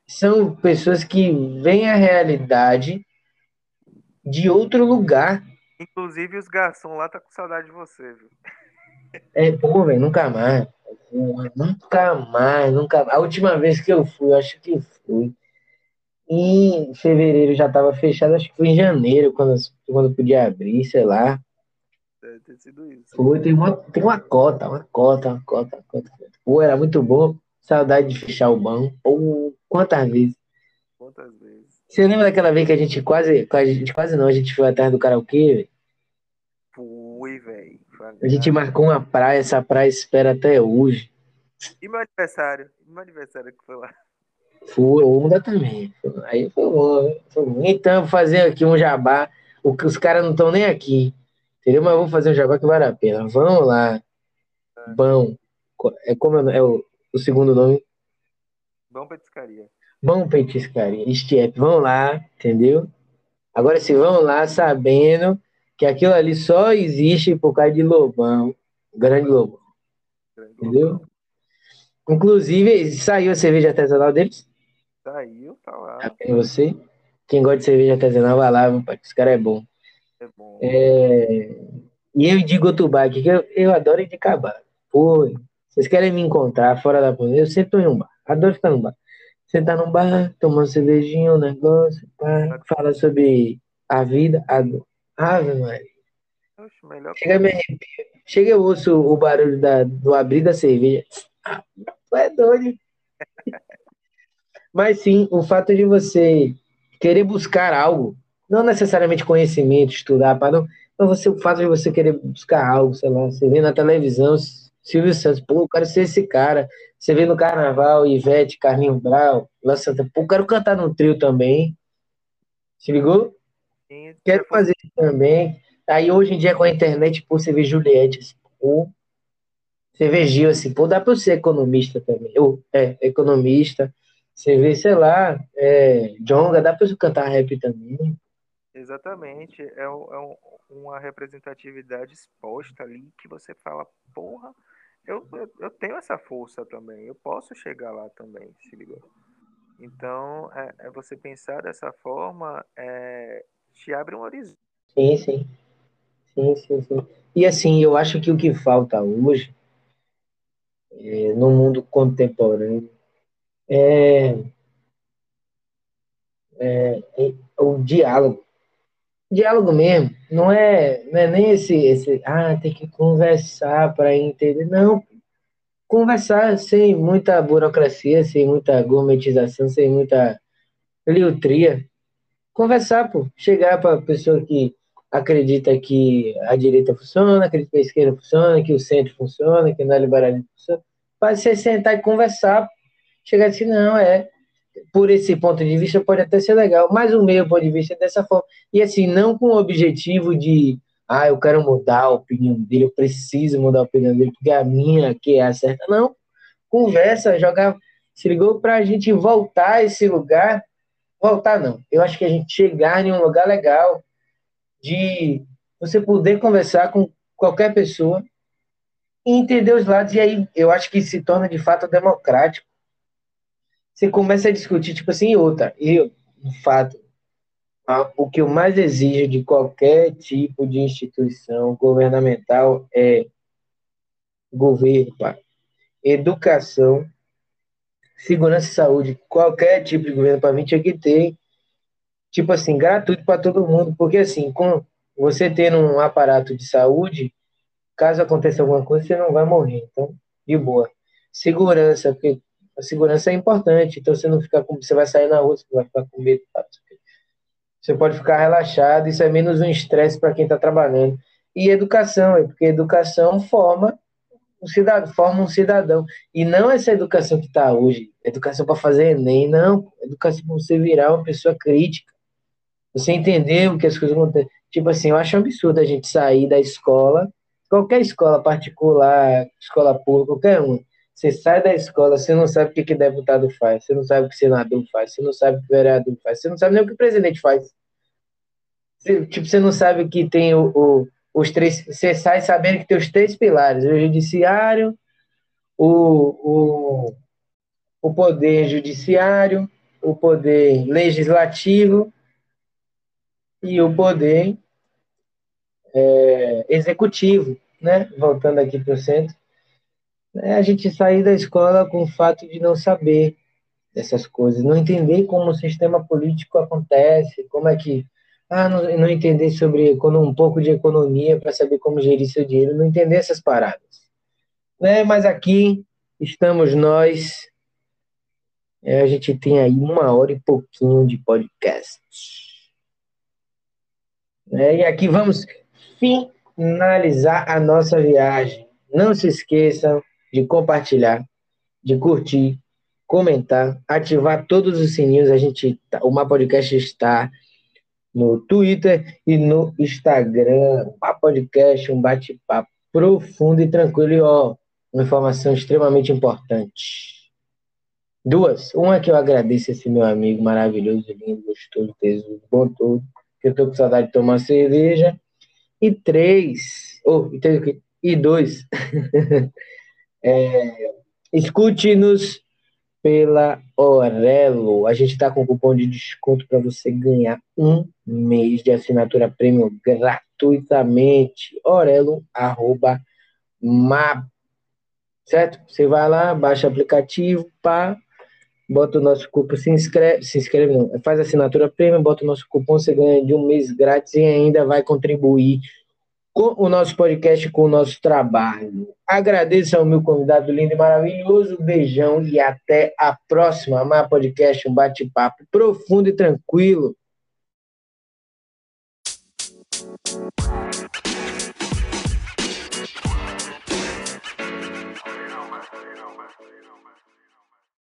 são pessoas que veem a realidade de outro lugar. Inclusive os garçons lá tá com saudade de você, viu? É, pô, velho, nunca mais. Nunca mais, nunca A última vez que eu fui, acho que fui. Em fevereiro já tava fechado, acho que foi em janeiro, quando, quando podia abrir, sei lá. Deve ter sido isso. Foi, tem uma, tem uma cota, uma cota, uma cota, uma cota. Pô, era muito bom. Saudade de fechar o banco. Pô, quantas vezes? Quantas vezes? Você lembra daquela vez que a gente quase. A gente quase não, a gente foi atrás do karaokê, velho? A gente marcou uma praia, essa praia espera até hoje. E meu aniversário? E meu aniversário que foi lá? Foi, onda também. Aí foi bom, foi bom. Então, vou fazer aqui um jabá. O, os caras não estão nem aqui. Entendeu? Mas vou fazer um jabá que vale a pena. Vamos lá. Bom. É como é o, o segundo nome? Bom Petiscaria. Bom Petiscaria. Estiep. Vão lá, entendeu? Agora se vão lá sabendo que aquilo ali só existe por causa de Lobão. Grande Lobão. Grande entendeu? Lobão. Inclusive, saiu a cerveja artesanal deles? Saiu, tá lá. É você? Quem gosta de cerveja artesanal, vai lá, pai, esse cara é bom. É bom. É... E eu bar aqui, que eu, eu adoro indicar bar. Pô, vocês querem me encontrar fora da pandemia? Eu sempre tô em um bar. Adoro ficar no bar. Sentar num bar, tomar uma cervejinha, um negócio, pá, falar sobre a vida, a Ave Maria. Chega a me arrepio. Chega eu ouço o barulho da, do abrir da cerveja. Ah, é doido. Mas sim, o fato de você querer buscar algo, não necessariamente conhecimento, estudar, para não, mas você, o fato de você querer buscar algo, sei lá, você vê na televisão, Silvio Santos, pô, eu quero ser esse cara. Você vê no carnaval, Ivete, Carlinhos Brau, Lança, pô, eu quero cantar no trio também. Se ligou? Quero fazer isso também. Aí hoje em dia com a internet, pô, você vê Juliette, assim, pô, você vê Gil, assim, pô, dá pra eu ser economista também. Eu, é, economista. Você vê, sei lá, é, Jonga, dá pra eu cantar rap também. Exatamente. É, um, é um, uma representatividade exposta ali que você fala, porra, eu, eu, eu, tenho essa força também. Eu posso chegar lá também, se ligou? Então, é, é você pensar dessa forma é, te abre um horizonte Sim, sim. Sim, sim, sim. E assim, eu acho que o que falta hoje, é, no mundo contemporâneo, é, é, é o diálogo. Diálogo mesmo, não é, não é nem esse, esse, ah, tem que conversar para entender. Não, conversar sem muita burocracia, sem muita gourmetização, sem muita liutria. Conversar, pô. Chegar para a pessoa que acredita que a direita funciona, acredita que a esquerda funciona, que o centro funciona, que o neoliberalismo funciona. Para você sentar e conversar, chegar assim, não, é. Por esse ponto de vista pode até ser legal, mas o meu ponto de vista é dessa forma. E assim, não com o objetivo de ah, eu quero mudar a opinião dele, eu preciso mudar a opinião dele, porque a minha que é a certa. Não, conversa, jogar. Se ligou para a gente voltar a esse lugar. Voltar, não. Eu acho que a gente chegar em um lugar legal de você poder conversar com qualquer pessoa e entender os lados, e aí eu acho que se torna de fato democrático. Você começa a discutir, tipo assim, outra. E, de fato, o que eu mais exijo de qualquer tipo de instituição governamental é governo, pá, educação, segurança e saúde. Qualquer tipo de governo, para mim, tinha que ter, tipo assim, gratuito para todo mundo, porque assim, com você tendo um aparato de saúde, caso aconteça alguma coisa, você não vai morrer. Então, de boa. Segurança, porque a segurança é importante, então você não fica com, você vai sair na rua, você vai ficar com medo, tá? Você pode ficar relaxado, isso é menos um estresse para quem está trabalhando. E educação, é porque educação forma um cidadão, forma um cidadão. E não essa educação que está hoje, educação para fazer Enem, não. Educação para você virar uma pessoa crítica. Você entender o que as coisas acontecem. Tipo assim, eu acho um absurdo a gente sair da escola, qualquer escola particular, escola pública, qualquer uma. Você sai da escola, você não sabe o que, que deputado faz, você não sabe o que senador faz, você não sabe o que vereador faz, você não sabe nem o que o presidente faz. Tipo, você não sabe que tem o, o, os três. Você sai sabendo que tem os três pilares: o judiciário, o, o, o poder judiciário, o poder legislativo e o poder é, executivo, né? Voltando aqui para o centro. É a gente sair da escola com o fato de não saber dessas coisas, não entender como o sistema político acontece, como é que ah, não, não entender sobre um pouco de economia para saber como gerir seu dinheiro, não entender essas paradas. Né? Mas aqui estamos nós. É, a gente tem aí uma hora e pouquinho de podcast. É, e aqui vamos finalizar a nossa viagem. Não se esqueçam de compartilhar, de curtir, comentar, ativar todos os sininhos. A gente, tá, o Mapa Podcast está no Twitter e no Instagram. Um podcast, um bate-papo profundo e tranquilo. E, ó, uma informação extremamente importante. Duas. Uma é que eu agradeço esse meu amigo maravilhoso, lindo, gostoso, tesouro, bom todo, que eu tô com saudade de tomar cerveja. E três. Oh, e, e dois. [LAUGHS] é, Escute-nos pela Orelo. A gente está com cupom de desconto para você ganhar um mês de assinatura premium gratuitamente. Orelo, arroba, map. Certo? Você vai lá, baixa o aplicativo, pá, bota o nosso cupom, se inscreve, se inscreve não, faz assinatura premium, bota o nosso cupom, você ganha de um mês grátis e ainda vai contribuir o nosso podcast, com o nosso trabalho. Agradeço ao meu convidado lindo e maravilhoso. Beijão e até a próxima. Amar Podcast, um bate-papo profundo e tranquilo.